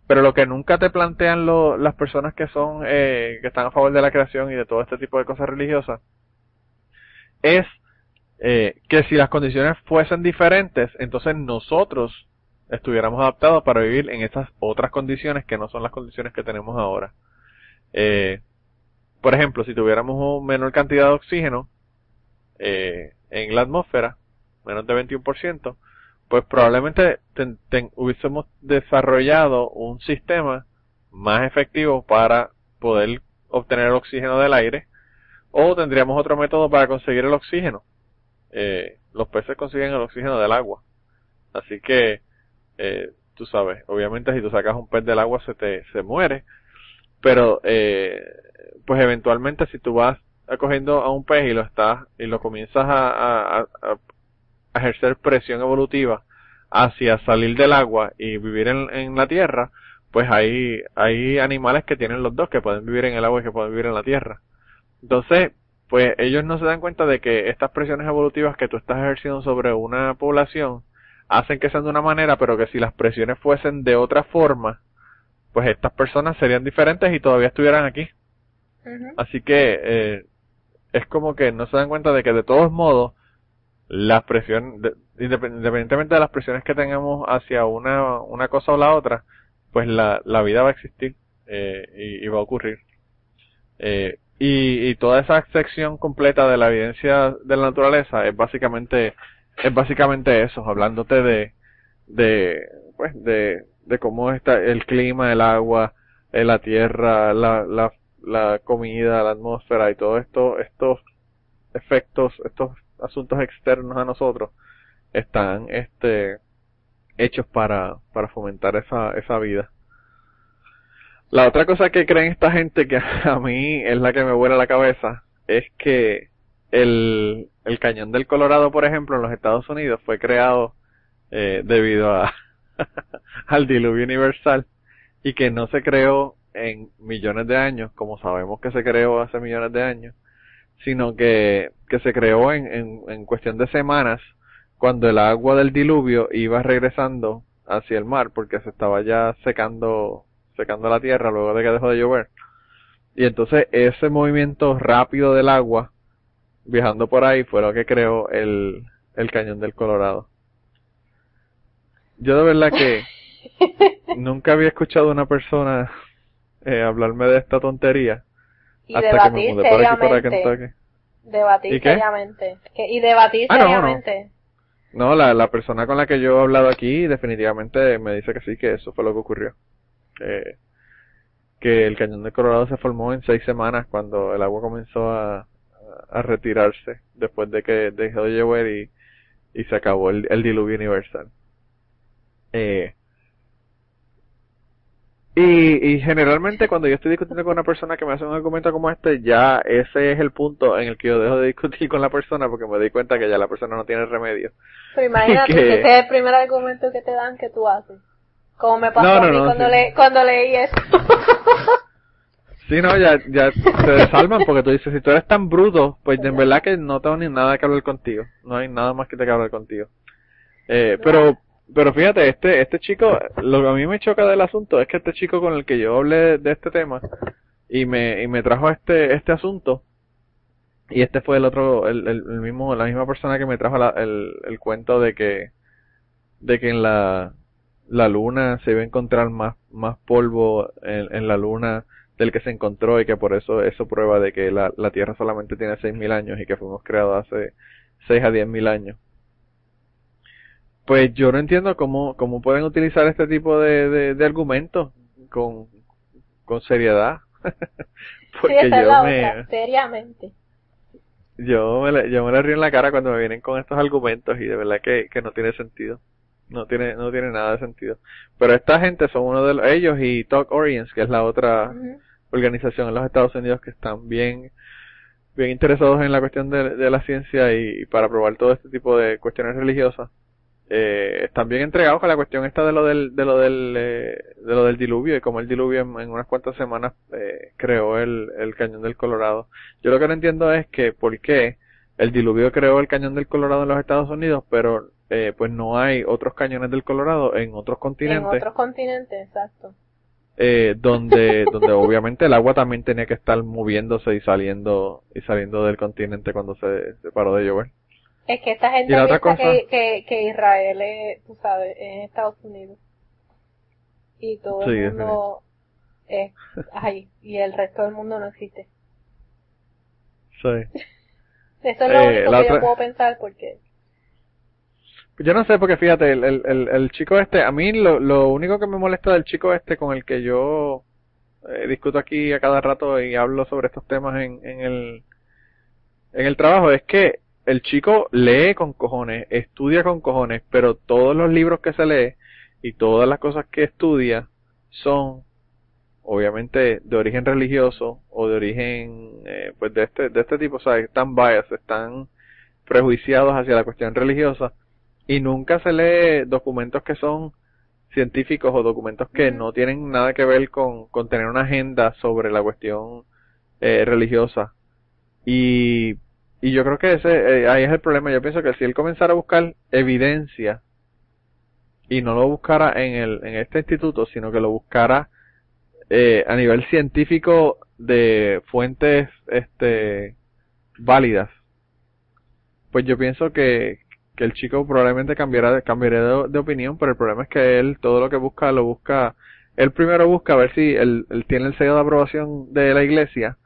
Pero lo que nunca te plantean lo, las personas que son, eh, que están a favor de la creación y de todo este tipo de cosas religiosas, es eh, que si las condiciones fuesen diferentes, entonces nosotros estuviéramos adaptados para vivir en estas otras condiciones que no son las condiciones que tenemos ahora. Eh, por ejemplo, si tuviéramos una menor cantidad de oxígeno eh, en la atmósfera, menos de 21%, pues probablemente ten, hubiésemos desarrollado un sistema más efectivo para poder obtener el oxígeno del aire o tendríamos otro método para conseguir el oxígeno. Eh, los peces consiguen el oxígeno del agua. Así que, eh, tú sabes, obviamente si tú sacas un pez del agua se te se muere, pero eh, pues eventualmente si tú vas acogiendo a un pez y lo estás y lo comienzas a ejercer presión evolutiva hacia salir del agua y vivir en, en la tierra, pues hay, hay animales que tienen los dos, que pueden vivir en el agua y que pueden vivir en la tierra. Entonces, pues ellos no se dan cuenta de que estas presiones evolutivas que tú estás ejerciendo sobre una población hacen que sean de una manera, pero que si las presiones fuesen de otra forma, pues estas personas serían diferentes y todavía estuvieran aquí. Uh -huh. Así que eh, es como que no se dan cuenta de que de todos modos las presiones, de, independientemente de las presiones que tengamos hacia una, una cosa o la otra, pues la, la vida va a existir eh, y, y, va a ocurrir. Eh, y, y, toda esa sección completa de la evidencia de la naturaleza es básicamente es básicamente eso, hablándote de de pues de, de cómo está el clima, el agua, eh, la tierra, la, la, la comida, la atmósfera y todo esto, estos efectos, estos asuntos externos a nosotros están este hechos para, para fomentar esa, esa vida. La otra cosa que creen esta gente que a mí es la que me vuela la cabeza es que el, el cañón del Colorado, por ejemplo, en los Estados Unidos fue creado eh, debido a al diluvio universal y que no se creó en millones de años, como sabemos que se creó hace millones de años, sino que, que se creó en, en, en cuestión de semanas cuando el agua del diluvio iba regresando hacia el mar porque se estaba ya secando secando la tierra luego de que dejó de llover. Y entonces ese movimiento rápido del agua viajando por ahí fue lo que creó el, el cañón del Colorado. Yo de verdad que nunca había escuchado a una persona eh, hablarme de esta tontería y hasta que me mudé por aquí para. Debatir ¿Y seriamente. y debatir ah, seriamente. No, no. no la, la persona con la que yo he hablado aquí definitivamente me dice que sí, que eso fue lo que ocurrió eh, que el cañón de Colorado se formó en seis semanas cuando el agua comenzó a, a retirarse después de que dejó de llover y, y se acabó el, el diluvio universal. Eh, y, y generalmente cuando yo estoy discutiendo con una persona que me hace un argumento como este, ya ese es el punto en el que yo dejo de discutir con la persona porque me doy cuenta que ya la persona no tiene remedio. Pero imagínate que, ese es el primer argumento que te dan que tú haces. Como me pasó no, no, a mí no, cuando, sí. le, cuando leí eso. sí, no, ya, ya se desalman porque tú dices, si tú eres tan bruto, pues en verdad que no tengo ni nada que hablar contigo. No hay nada más que te que hablar contigo. Eh, pero pero fíjate, este este chico, lo que a mí me choca del asunto es que este chico con el que yo hablé de este tema y me, y me trajo este este asunto, y este fue el otro, el, el, mismo, la misma persona que me trajo el, el cuento de que, de que en la, la luna se iba a encontrar más, más polvo en, en la luna del que se encontró y que por eso eso prueba de que la, la Tierra solamente tiene 6.000 años y que fuimos creados hace 6 a 10.000 años. Pues yo no entiendo cómo, cómo pueden utilizar este tipo de, de, de argumentos con, con seriedad. Porque yo me... seriamente yo me, le, yo me le río en la cara cuando me vienen con estos argumentos y de verdad que, que no tiene sentido. No tiene, no tiene nada de sentido. Pero esta gente son uno de los, ellos y Talk Orients, que es la otra organización en los Estados Unidos que están bien, bien interesados en la cuestión de, de la ciencia y para probar todo este tipo de cuestiones religiosas eh, están bien entregados con la cuestión esta de lo del de lo del eh, de lo del diluvio y como el diluvio en, unas cuantas semanas eh, creó el, el cañón del Colorado. Yo lo que no entiendo es que por qué el diluvio creó el cañón del Colorado en los Estados Unidos pero eh, pues no hay otros cañones del Colorado en otros continentes. En otros continentes exacto. Eh, donde donde obviamente el agua también tenía que estar moviéndose y saliendo y saliendo del continente cuando se, se paró de llover es que esta gente piensa que, que, Israel es, tú sabes, en Estados Unidos. Y todo el mundo es ahí. Y el resto del mundo no existe. Sí. Eso es lo eh, único que yo puedo pensar porque... Yo no sé, porque fíjate, el, el, el, chico este, a mí lo, lo único que me molesta del chico este con el que yo eh, discuto aquí a cada rato y hablo sobre estos temas en, en el en el trabajo es que el chico lee con cojones, estudia con cojones, pero todos los libros que se lee y todas las cosas que estudia son obviamente de origen religioso o de origen eh, pues de este de este tipo, o sea, están bias, están prejuiciados hacia la cuestión religiosa y nunca se lee documentos que son científicos o documentos que no tienen nada que ver con, con tener una agenda sobre la cuestión eh, religiosa. Y y yo creo que ese eh, ahí es el problema. Yo pienso que si él comenzara a buscar evidencia y no lo buscara en el en este instituto, sino que lo buscara eh, a nivel científico de fuentes este válidas, pues yo pienso que, que el chico probablemente cambiará cambiaría de, de, opinión, pero el problema es que él todo lo que busca lo busca él primero busca a ver si él, él tiene el sello de aprobación de la iglesia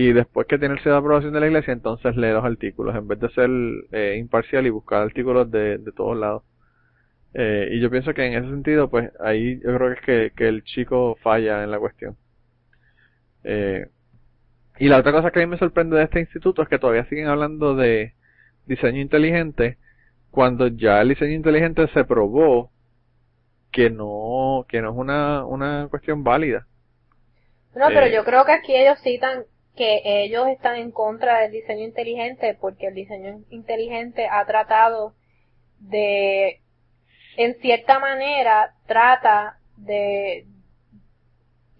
y después que tiene de aprobación de la iglesia, entonces lee los artículos, en vez de ser eh, imparcial y buscar artículos de, de todos lados. Eh, y yo pienso que en ese sentido, pues ahí yo creo que es que, que el chico falla en la cuestión. Eh, y la otra cosa que a mí me sorprende de este instituto es que todavía siguen hablando de diseño inteligente cuando ya el diseño inteligente se probó que no que no es una, una cuestión válida. No, pero eh, yo creo que aquí ellos citan que ellos están en contra del diseño inteligente porque el diseño inteligente ha tratado de, en cierta manera, trata de,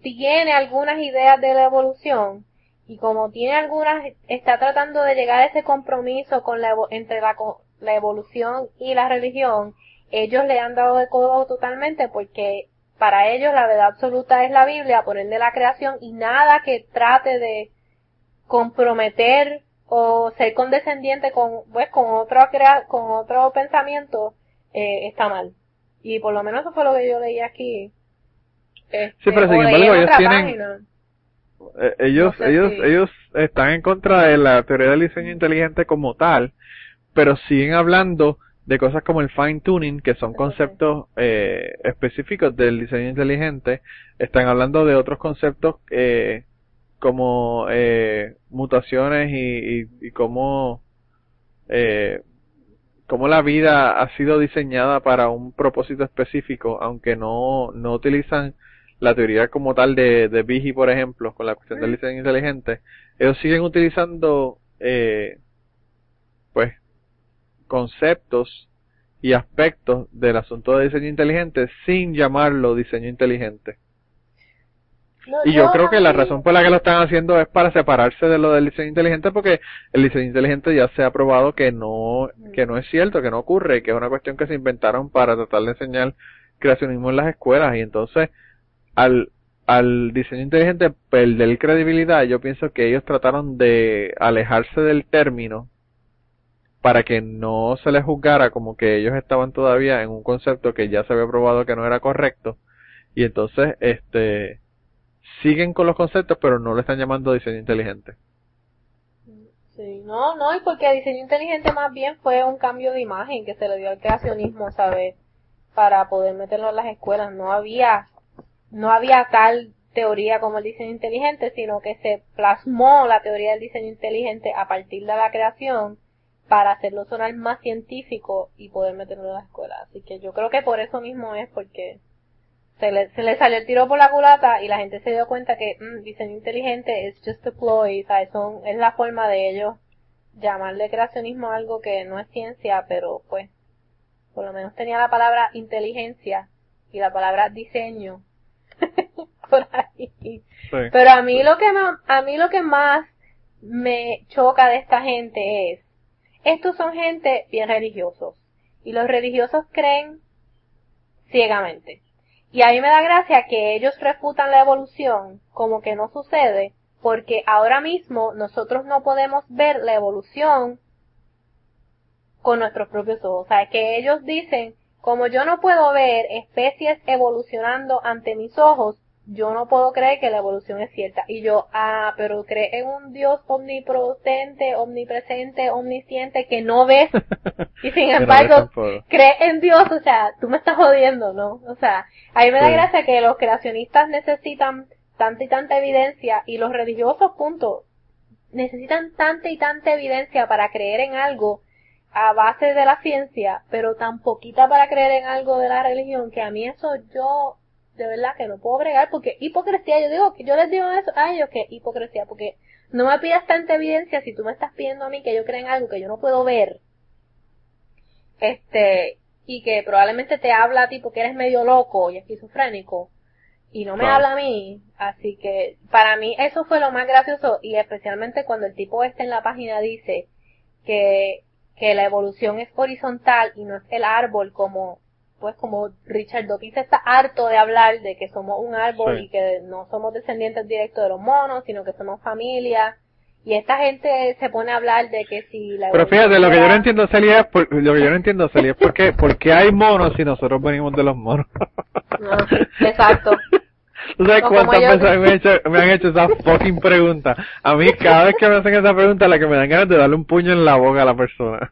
tiene algunas ideas de la evolución y como tiene algunas, está tratando de llegar a ese compromiso con la, entre la, la evolución y la religión, ellos le han dado de codo totalmente porque para ellos la verdad absoluta es la Biblia, por ende la creación y nada que trate de comprometer o ser condescendiente con pues con otro con otro pensamiento eh, está mal. Y por lo menos eso fue lo que yo leí aquí. Este, sí pero sin embargo ellos tienen eh, ellos ellos ellos están en contra de la teoría del diseño inteligente como tal pero siguen hablando de cosas como el fine tuning que son conceptos eh, específicos del diseño inteligente. Están hablando de otros conceptos eh, como eh, mutaciones y, y, y cómo, eh, cómo la vida ha sido diseñada para un propósito específico, aunque no, no utilizan la teoría como tal de, de Bigi, por ejemplo, con la cuestión del diseño inteligente, ellos siguen utilizando, eh, pues, conceptos y aspectos del asunto de diseño inteligente sin llamarlo diseño inteligente. Y yo creo que la razón por la que lo están haciendo es para separarse de lo del diseño inteligente porque el diseño inteligente ya se ha probado que no que no es cierto, que no ocurre, que es una cuestión que se inventaron para tratar de enseñar creacionismo en las escuelas. Y entonces al al diseño inteligente perder credibilidad, yo pienso que ellos trataron de alejarse del término para que no se les juzgara como que ellos estaban todavía en un concepto que ya se había probado que no era correcto. Y entonces este siguen con los conceptos pero no le están llamando diseño inteligente. Sí, no, no, y porque diseño inteligente más bien fue un cambio de imagen que se le dio al creacionismo, ¿sabes? Para poder meterlo en las escuelas. No había, no había tal teoría como el diseño inteligente, sino que se plasmó la teoría del diseño inteligente a partir de la creación para hacerlo sonar más científico y poder meterlo en la escuela. Así que yo creo que por eso mismo es porque se le, se le salió el tiro por la culata y la gente se dio cuenta que mm, diseño inteligente es just a ploy, ¿sabes? Son, es la forma de ellos llamarle creacionismo a algo que no es ciencia, pero pues por lo menos tenía la palabra inteligencia y la palabra diseño por ahí. Pero a mí lo que a mí lo que más me choca de esta gente es estos son gente bien religiosos y los religiosos creen ciegamente. Y a mí me da gracia que ellos refutan la evolución como que no sucede, porque ahora mismo nosotros no podemos ver la evolución con nuestros propios ojos. O sea, que ellos dicen, como yo no puedo ver especies evolucionando ante mis ojos, yo no puedo creer que la evolución es cierta. Y yo, ah, pero cree en un Dios omnipotente, omnipresente, omnisciente que no ves. Y sin embargo, cree en Dios, o sea, tú me estás jodiendo, ¿no? O sea, a mí me da gracia que los creacionistas necesitan tanta y tanta evidencia y los religiosos, punto, necesitan tanta y tanta evidencia para creer en algo a base de la ciencia, pero tan poquita para creer en algo de la religión que a mí eso yo de verdad que no puedo bregar porque hipocresía, yo digo que yo les digo eso a ellos que hipocresía, porque no me pidas tanta evidencia si tú me estás pidiendo a mí que yo crea en algo que yo no puedo ver. Este, y que probablemente te habla a ti porque eres medio loco y esquizofrénico y no me habla a mí, así que para mí eso fue lo más gracioso y especialmente cuando el tipo este en la página dice que que la evolución es horizontal y no es el árbol como pues como Richard Dawkins está harto de hablar de que somos un árbol y que no somos descendientes directos de los monos, sino que somos familia. Y esta gente se pone a hablar de que si la Pero fíjate, lo que yo no entiendo, Celia, es lo que yo no entiendo, Celia, es por qué, por qué hay monos si nosotros venimos de los monos. exacto. ¿Tú sabes cuántas veces me, han hecho, me han hecho esa fucking pregunta? A mí, cada vez que me hacen esa pregunta, la que me dan ganas de darle un puño en la boca a la persona.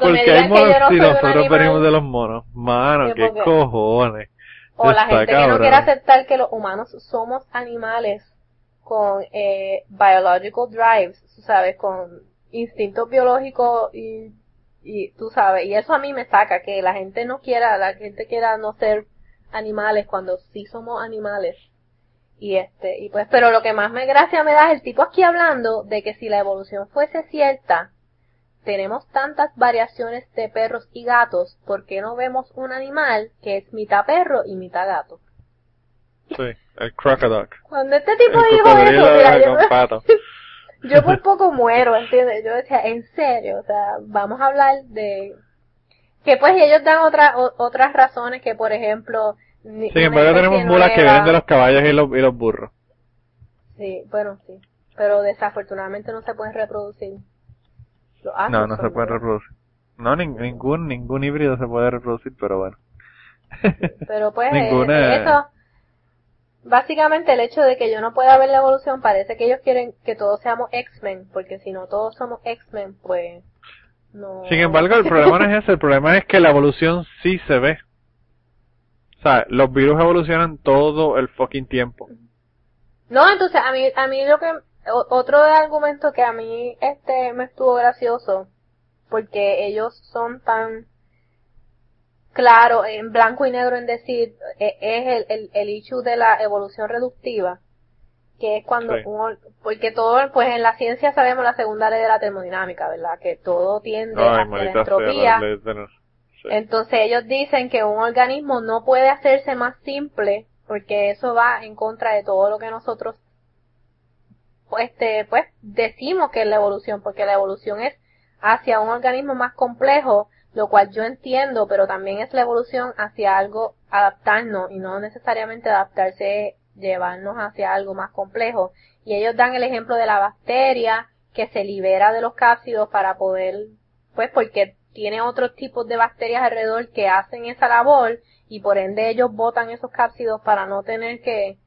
Porque hay monos si nosotros venimos de los monos. Mano, qué cojones. O la gente que no quiere aceptar que los humanos somos animales con eh, biological drives, sabes, con instintos biológicos y, y tú sabes, y eso a mí me saca, que la gente no quiera, la gente quiera no ser animales cuando sí somos animales. Y este, y pues, pero lo que más me gracia me da es el tipo aquí hablando de que si la evolución fuese cierta, tenemos tantas variaciones de perros y gatos, ¿por qué no vemos un animal que es mitad perro y mitad gato? Sí, el crocodile. Cuando este tipo dijo eso, yo, por poco muero, ¿entiendes? Yo decía, en serio, o sea, vamos a hablar de... Que pues ellos dan otras otras razones que, por ejemplo... Sí, en vez tenemos mulas que vienen de los caballos y los, y los burros. Sí, bueno, sí. Pero desafortunadamente no se pueden reproducir no, no se puede reproducir. No, ningún, ningún híbrido se puede reproducir, pero bueno. Pero pues, eh, eso, básicamente el hecho de que yo no pueda ver la evolución parece que ellos quieren que todos seamos X-Men, porque si no todos somos X-Men, pues no. Sin embargo, el problema no es ese, el problema es que la evolución sí se ve. O sea, los virus evolucionan todo el fucking tiempo. No, entonces a mí, a mí lo que otro argumento que a mí este me estuvo gracioso porque ellos son tan claros en blanco y negro en decir e, es el, el, el issue de la evolución reductiva que es cuando porque todo pues en la ciencia sabemos la segunda ley de la termodinámica verdad que todo tiende a la entropía. entonces ellos dicen que un organismo no puede hacerse más simple porque eso va en contra de todo lo que nosotros este pues decimos que es la evolución, porque la evolución es hacia un organismo más complejo, lo cual yo entiendo, pero también es la evolución hacia algo adaptarnos y no necesariamente adaptarse llevarnos hacia algo más complejo. Y ellos dan el ejemplo de la bacteria que se libera de los cápsidos para poder, pues porque tiene otros tipos de bacterias alrededor que hacen esa labor y por ende ellos botan esos cápsidos para no tener que,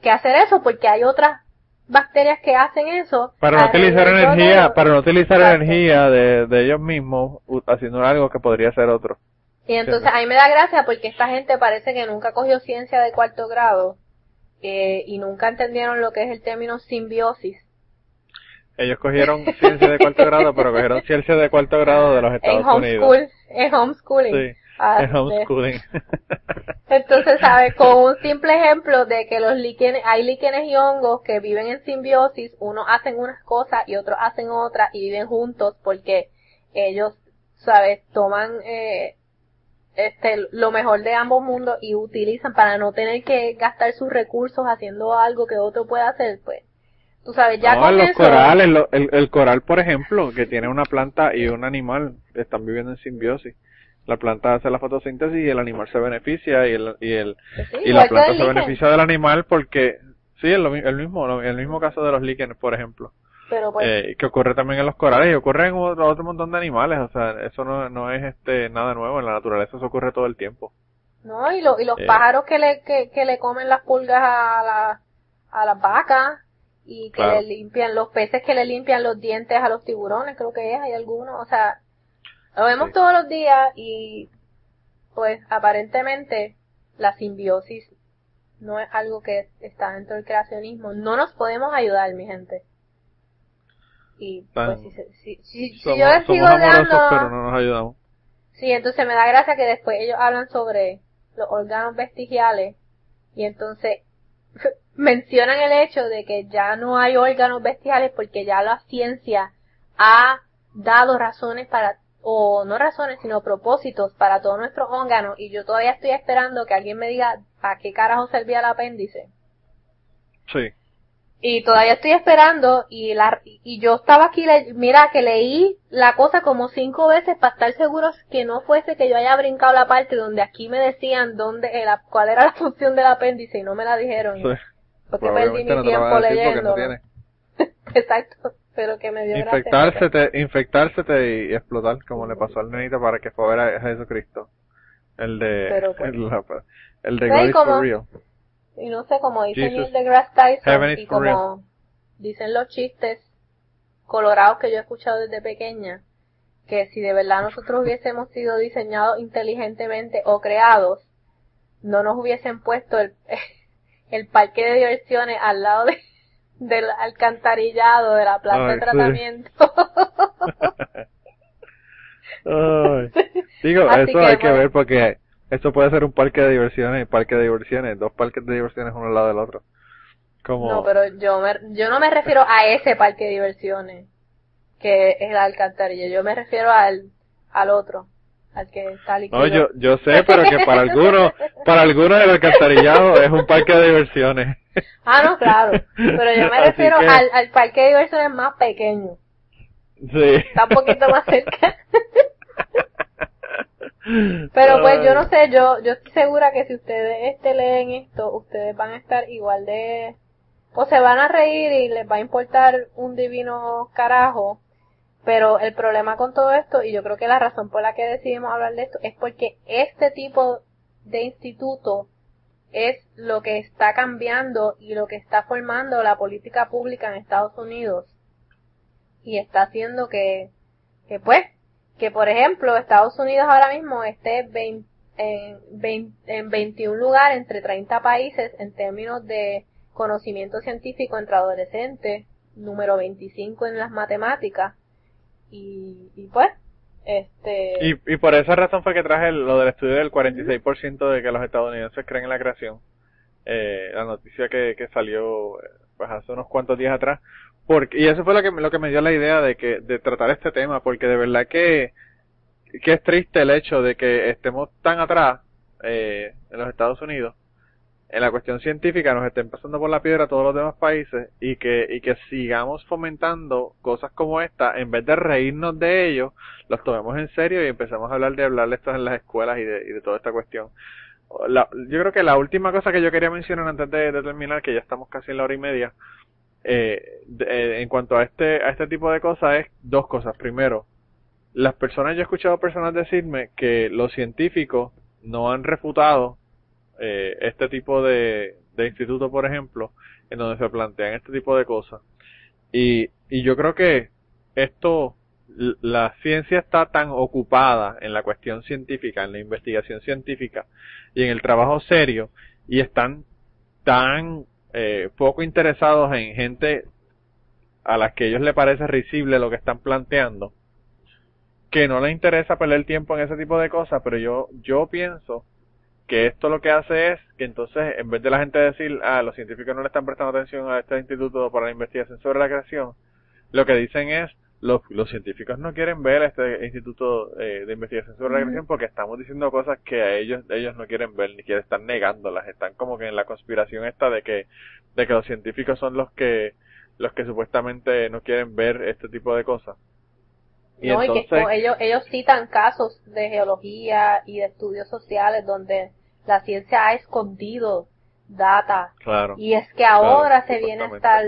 que hacer eso porque hay otras bacterias que hacen eso para no utilizar energía para no utilizar energía de, de ellos mismos haciendo algo que podría ser otro. Y entonces a mí me da gracia porque esta gente parece que nunca cogió ciencia de cuarto grado eh, y nunca entendieron lo que es el término simbiosis. Ellos cogieron ciencia de cuarto grado, pero cogieron ciencia de cuarto grado de los Estados Unidos. En homeschooling. Sí, ah, homeschooling. Entonces, ¿sabes? Con un simple ejemplo de que los líquenes, hay líquenes y hongos que viven en simbiosis, unos hacen unas cosas y otros hacen otras y viven juntos porque ellos, ¿sabes? Toman eh, este lo mejor de ambos mundos y utilizan para no tener que gastar sus recursos haciendo algo que otro puede hacer, pues Tú sabes, ya no, los corales, el, el, coral, por ejemplo, que tiene una planta y un animal, están viviendo en simbiosis. La planta hace la fotosíntesis y el animal se beneficia y el y el pues y la planta se beneficia del animal porque sí, el, el mismo el mismo caso de los líquenes, por ejemplo. Pero pues, eh, que ocurre también en los corales y ocurre en otro, otro montón de animales, o sea, eso no, no es este nada nuevo en la naturaleza, eso ocurre todo el tiempo. No, y, lo, y los eh. pájaros que le que, que le comen las pulgas a la a las vacas y que le limpian los peces que le limpian los dientes a los tiburones, creo que es, hay algunos, o sea, lo vemos todos los días y pues aparentemente la simbiosis no es algo que está dentro del creacionismo, no nos podemos ayudar, mi gente. Y pues si, si, si, yo les sigo dando... pero no nos ayudamos. Sí, entonces me da gracia que después ellos hablan sobre los órganos vestigiales y entonces mencionan el hecho de que ya no hay órganos bestiales porque ya la ciencia ha dado razones para, o no razones, sino propósitos para todos nuestros órganos y yo todavía estoy esperando que alguien me diga para qué carajo servía el apéndice. Sí. Y todavía estoy esperando y la, y yo estaba aquí, mira que leí la cosa como cinco veces para estar seguros que no fuese que yo haya brincado la parte donde aquí me decían dónde, la, cuál era la función del apéndice y no me la dijeron. Sí. Porque perdí mi tiempo leyendo. Exacto, pero que me dio infectársete, infectársete y explotar, como le pasó al nenito para que fuera a Jesucristo. El de, pues, el, de God is for real. Y no sé, como dice Neil deGrasse Tyson, y como dicen los chistes colorados que yo he escuchado desde pequeña, que si de verdad nosotros hubiésemos sido diseñados inteligentemente o creados, no nos hubiesen puesto el, el parque de diversiones al lado de, del alcantarillado de la planta de tratamiento. Digo, eso hay que ver porque esto puede ser un parque de diversiones y parque de diversiones, dos parques de diversiones uno al lado del otro. Como... No, pero yo, me, yo no me refiero a ese parque de diversiones, que es el alcantarilla, yo me refiero al, al otro al que está No, yo, yo sé, pero que para algunos, para algunos el alcantarillado es un parque de diversiones. Ah, no, claro. Pero yo me refiero al, al parque de diversiones más pequeño. Sí. Está un poquito más cerca. Pero pues yo no sé, yo yo estoy segura que si ustedes este leen esto, ustedes van a estar igual de o se van a reír y les va a importar un divino carajo pero el problema con todo esto, y yo creo que la razón por la que decidimos hablar de esto, es porque este tipo de instituto es lo que está cambiando y lo que está formando la política pública en Estados Unidos. Y está haciendo que, que pues, que por ejemplo Estados Unidos ahora mismo esté en, en 21 lugares entre 30 países en términos de conocimiento científico entre adolescentes, número 25 en las matemáticas, y, y pues, este... Y, y por esa razón fue que traje lo del estudio del 46% de que los estadounidenses creen en la creación. Eh, la noticia que, que salió pues hace unos cuantos días atrás. Porque, y eso fue lo que, lo que me dio la idea de que, de tratar este tema, porque de verdad que, que es triste el hecho de que estemos tan atrás, eh, en los Estados Unidos, en la cuestión científica nos estén pasando por la piedra todos los demás países y que, y que sigamos fomentando cosas como esta, en vez de reírnos de ellos, los tomemos en serio y empecemos a hablar de hablar esto en las escuelas y de, y de toda esta cuestión. La, yo creo que la última cosa que yo quería mencionar antes de, terminar, que ya estamos casi en la hora y media, eh, de, en cuanto a este, a este tipo de cosas es dos cosas. Primero, las personas, yo he escuchado personas decirme que los científicos no han refutado eh, este tipo de, de instituto, por ejemplo, en donde se plantean este tipo de cosas. Y, y yo creo que esto, la ciencia está tan ocupada en la cuestión científica, en la investigación científica y en el trabajo serio, y están tan eh, poco interesados en gente a las que ellos le parece risible lo que están planteando, que no les interesa perder tiempo en ese tipo de cosas, pero yo, yo pienso que esto lo que hace es que entonces, en vez de la gente decir, ah, los científicos no le están prestando atención a este instituto para la investigación sobre la creación, lo que dicen es, los, los científicos no quieren ver este instituto eh, de investigación sobre la creación porque estamos diciendo cosas que a ellos ellos no quieren ver ni quieren estar negándolas están como que en la conspiración esta de que de que los científicos son los que los que supuestamente no quieren ver este tipo de cosas y no, y que ellos ellos citan casos de geología y de estudios sociales donde la ciencia ha escondido data. Claro. Y es que ahora se viene a estar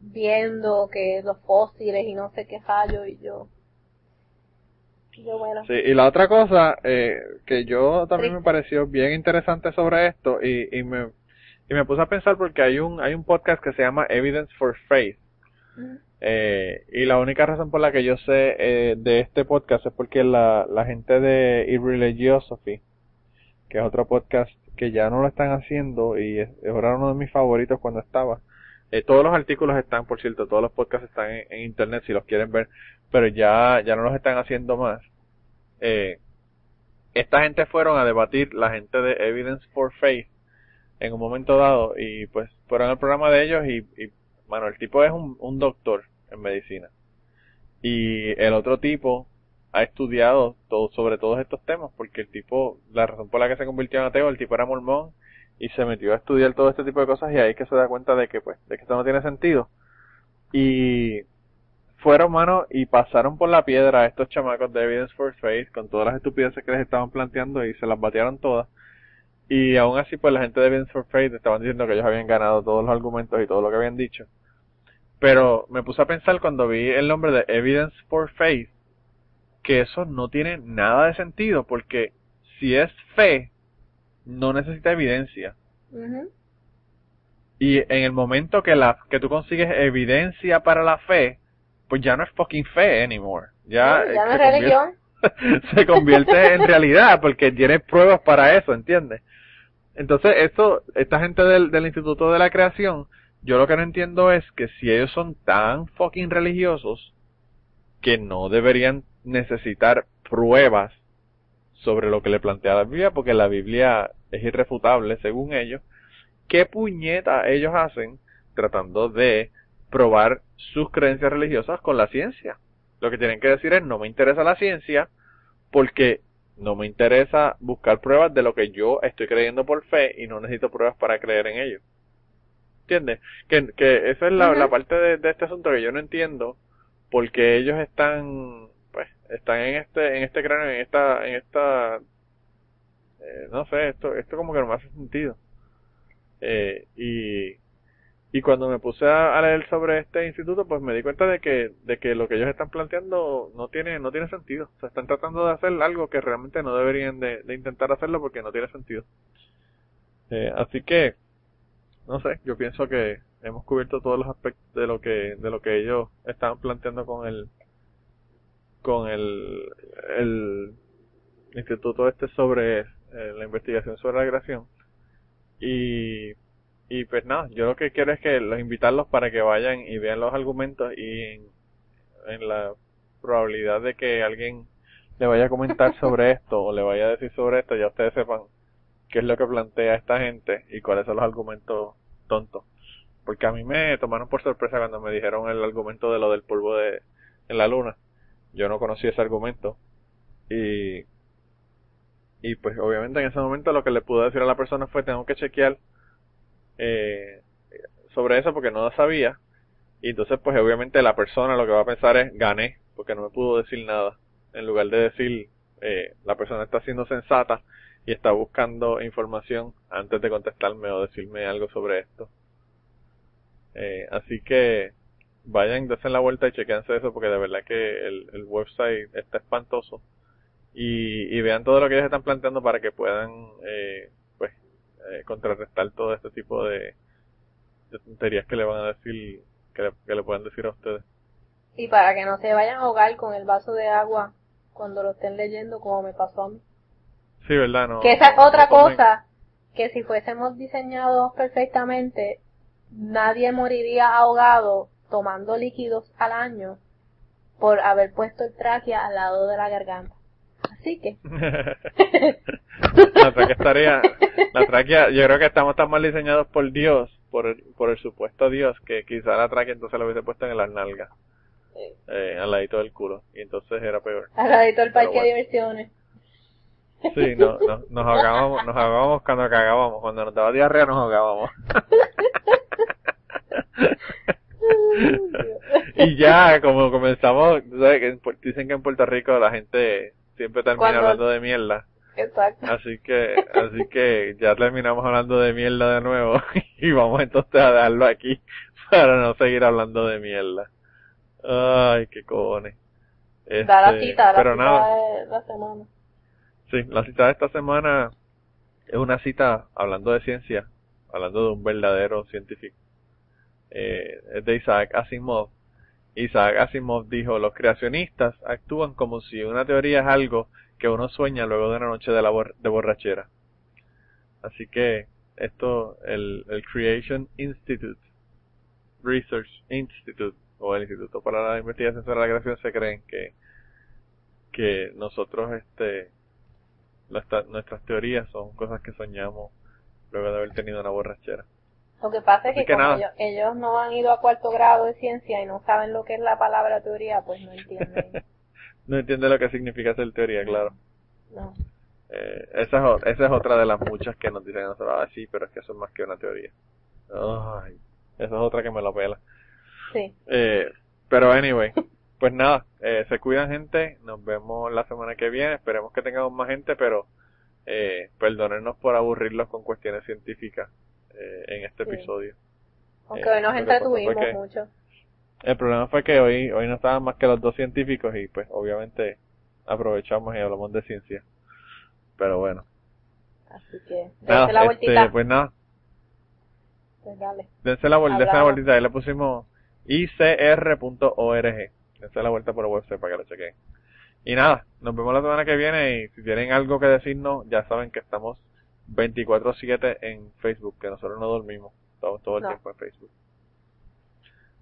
viendo que los fósiles y no sé qué fallo y yo. yo bueno. Sí, y la otra cosa eh, que yo también me pareció bien interesante sobre esto y, y me y me puse a pensar porque hay un hay un podcast que se llama Evidence for Faith eh, y la única razón por la que yo sé eh, de este podcast es porque la, la gente de Irreligiosophy que es otro podcast que ya no lo están haciendo y es, era uno de mis favoritos cuando estaba. Eh, todos los artículos están, por cierto, todos los podcasts están en, internet si los quieren ver, pero ya, ya no los están haciendo más. Eh, esta gente fueron a debatir, la gente de Evidence for Faith, en un momento dado, y pues fueron al programa de ellos y, y bueno, el tipo es un, doctor en medicina. Y el otro tipo ha estudiado todo, sobre todos estos temas, porque el tipo, la razón por la que se convirtió en ateo, el tipo era mormón y se metió a estudiar todo este tipo de cosas y ahí es que se da cuenta de que pues, de que esto no tiene sentido. Y fueron, mano, y pasaron por la piedra a estos chamacos de Evidence for Faith con todas las estupideces que les estaban planteando y se las batearon todas. Y aún así, pues la gente de Evidence for Faith estaban diciendo que ellos habían ganado todos los argumentos y todo lo que habían dicho. Pero me puse a pensar cuando vi el nombre de Evidence for Faith, que eso no tiene nada de sentido, porque si es fe, no necesita evidencia. Y en el momento que la que tú consigues evidencia para la fe, pues ya no es fucking fe anymore. Ya, ya no es religión. se convierte en realidad porque tiene pruebas para eso, ¿entiendes? Entonces, esto, esta gente del, Instituto de la Creación, yo lo que no entiendo es que si ellos son tan fucking religiosos, que no deberían necesitar pruebas sobre lo que le plantea la Biblia, porque la Biblia es irrefutable según ellos. ¿Qué puñeta ellos hacen tratando de probar sus creencias religiosas con la ciencia? Lo que tienen que decir es no me interesa la ciencia porque no me interesa buscar pruebas de lo que yo estoy creyendo por fe y no necesito pruebas para creer en ello. ¿Entiendes? Que, que esa es la, la parte de, de, este asunto que yo no entiendo porque ellos están pues están en este en este cráneo en esta en esta eh, no sé esto esto como que no me hace sentido eh, y y cuando me puse a, leer sobre este instituto pues me di cuenta de que de que lo que ellos están planteando no tiene no tiene sentido. O sea están tratando de hacer algo que realmente no deberían de, intentar hacerlo porque no tiene sentido. Eh, así que no sé yo pienso que hemos cubierto todos los aspectos de lo que de lo que ellos estaban planteando con el con el, el instituto este sobre eh, la investigación sobre la creación y y pues nada yo lo que quiero es que los invitarlos para que vayan y vean los argumentos y en, en la probabilidad de que alguien le vaya a comentar sobre esto o le vaya a decir sobre esto ya ustedes sepan qué es lo que plantea esta gente y cuáles son los argumentos tontos. Porque a mí me tomaron por sorpresa cuando me dijeron el argumento de lo del polvo de en la luna. Yo no conocía ese argumento. Y y pues obviamente en ese momento lo que le pude decir a la persona fue tengo que chequear eh, sobre eso porque no lo sabía. Y entonces, pues obviamente la persona lo que va a pensar es, gané, porque no me pudo decir nada. En lugar de decir, eh, la persona está siendo sensata y está buscando información antes de contestarme o decirme algo sobre esto. Eh, así que vayan, desen la vuelta y chequense eso porque de verdad que el, el website está espantoso. Y, y, vean todo lo que ellos están planteando para que puedan eh, eh, contrarrestar todo este tipo de, de tonterías que le van a decir que le, que le puedan decir a ustedes. Y para que no se vayan a ahogar con el vaso de agua cuando lo estén leyendo como me pasó a mí. Sí verdad no que esa es otra no cosa que si fuésemos diseñados perfectamente nadie moriría ahogado tomando líquidos al año por haber puesto el tráquea al lado de la garganta así que la tráquea estaría la tráquea yo creo que estamos tan mal diseñados por Dios por el, por el supuesto Dios que quizá la tráquea entonces la hubiese puesto en las nalgas eh, al ladito del culo y entonces era peor. Al ladito del parque bueno. de diversiones. Sí no, no- nos ahogábamos nos ahogábamos cuando cagábamos cuando nos daba diarrea nos ahogábamos. Y ya como comenzamos sabes que en Pu- dicen que en Puerto Rico la gente siempre termina Cuando- hablando de mierda exacto Así que, así que ya terminamos hablando de mierda de nuevo y vamos entonces a dejarlo aquí para no seguir hablando de mierda. Ay, qué cojones. da la Este, cita la pero cita nada, de la semana sí, la cita de esta semana es una cita hablando de ciencia, hablando de un verdadero científico. Eh, es de Isaac Asimov. Isaac Asimov dijo, los creacionistas actúan como si una teoría es algo que uno sueña luego de una noche de, la de borrachera. Así que esto, el, Creation Institute, Research Institute, o el Instituto para la Investigación sobre la Creación se creen que, que nosotros, este, nuestra- nuestras teorías son cosas que soñamos luego de haber tenido una borrachera. Lo que pasa es que, que como ellos, ellos no han ido a cuarto grado de ciencia y no saben lo que es la palabra teoría, pues no entienden. No entiende lo que significa hacer teoría, claro. no. Eh, esa, es, esa es otra de las muchas que nos dicen a nosotros, ah, sí, pero es que eso es más que una teoría. Ay, esa es otra que me la pela. Sí. Eh, pero anyway, pues nada, eh, se cuidan gente, nos vemos la semana que viene, esperemos que tengamos más gente, pero eh, perdónennos por aburrirlos con cuestiones científicas eh, en este Sí. episodio. Aunque Eh, hoy nos pasó fue entretuvimos mucho. El problema fue que hoy, hoy no estaban más que los dos científicos y pues obviamente aprovechamos y hablamos de ciencia. Pero bueno, Así que, nada, dense la este, vueltita. pues nada, Pues dale. dense la vuelta, dense la vueltita, ahí le pusimos icr.org, dense la vuelta por el website para que lo chequen. Y nada, nos vemos la semana que viene y si tienen algo que decirnos, ya saben que estamos 24-7 en Facebook, que nosotros no dormimos, estamos todo el No. tiempo en Facebook.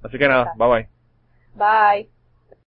Así que nada, bye bye. Bye.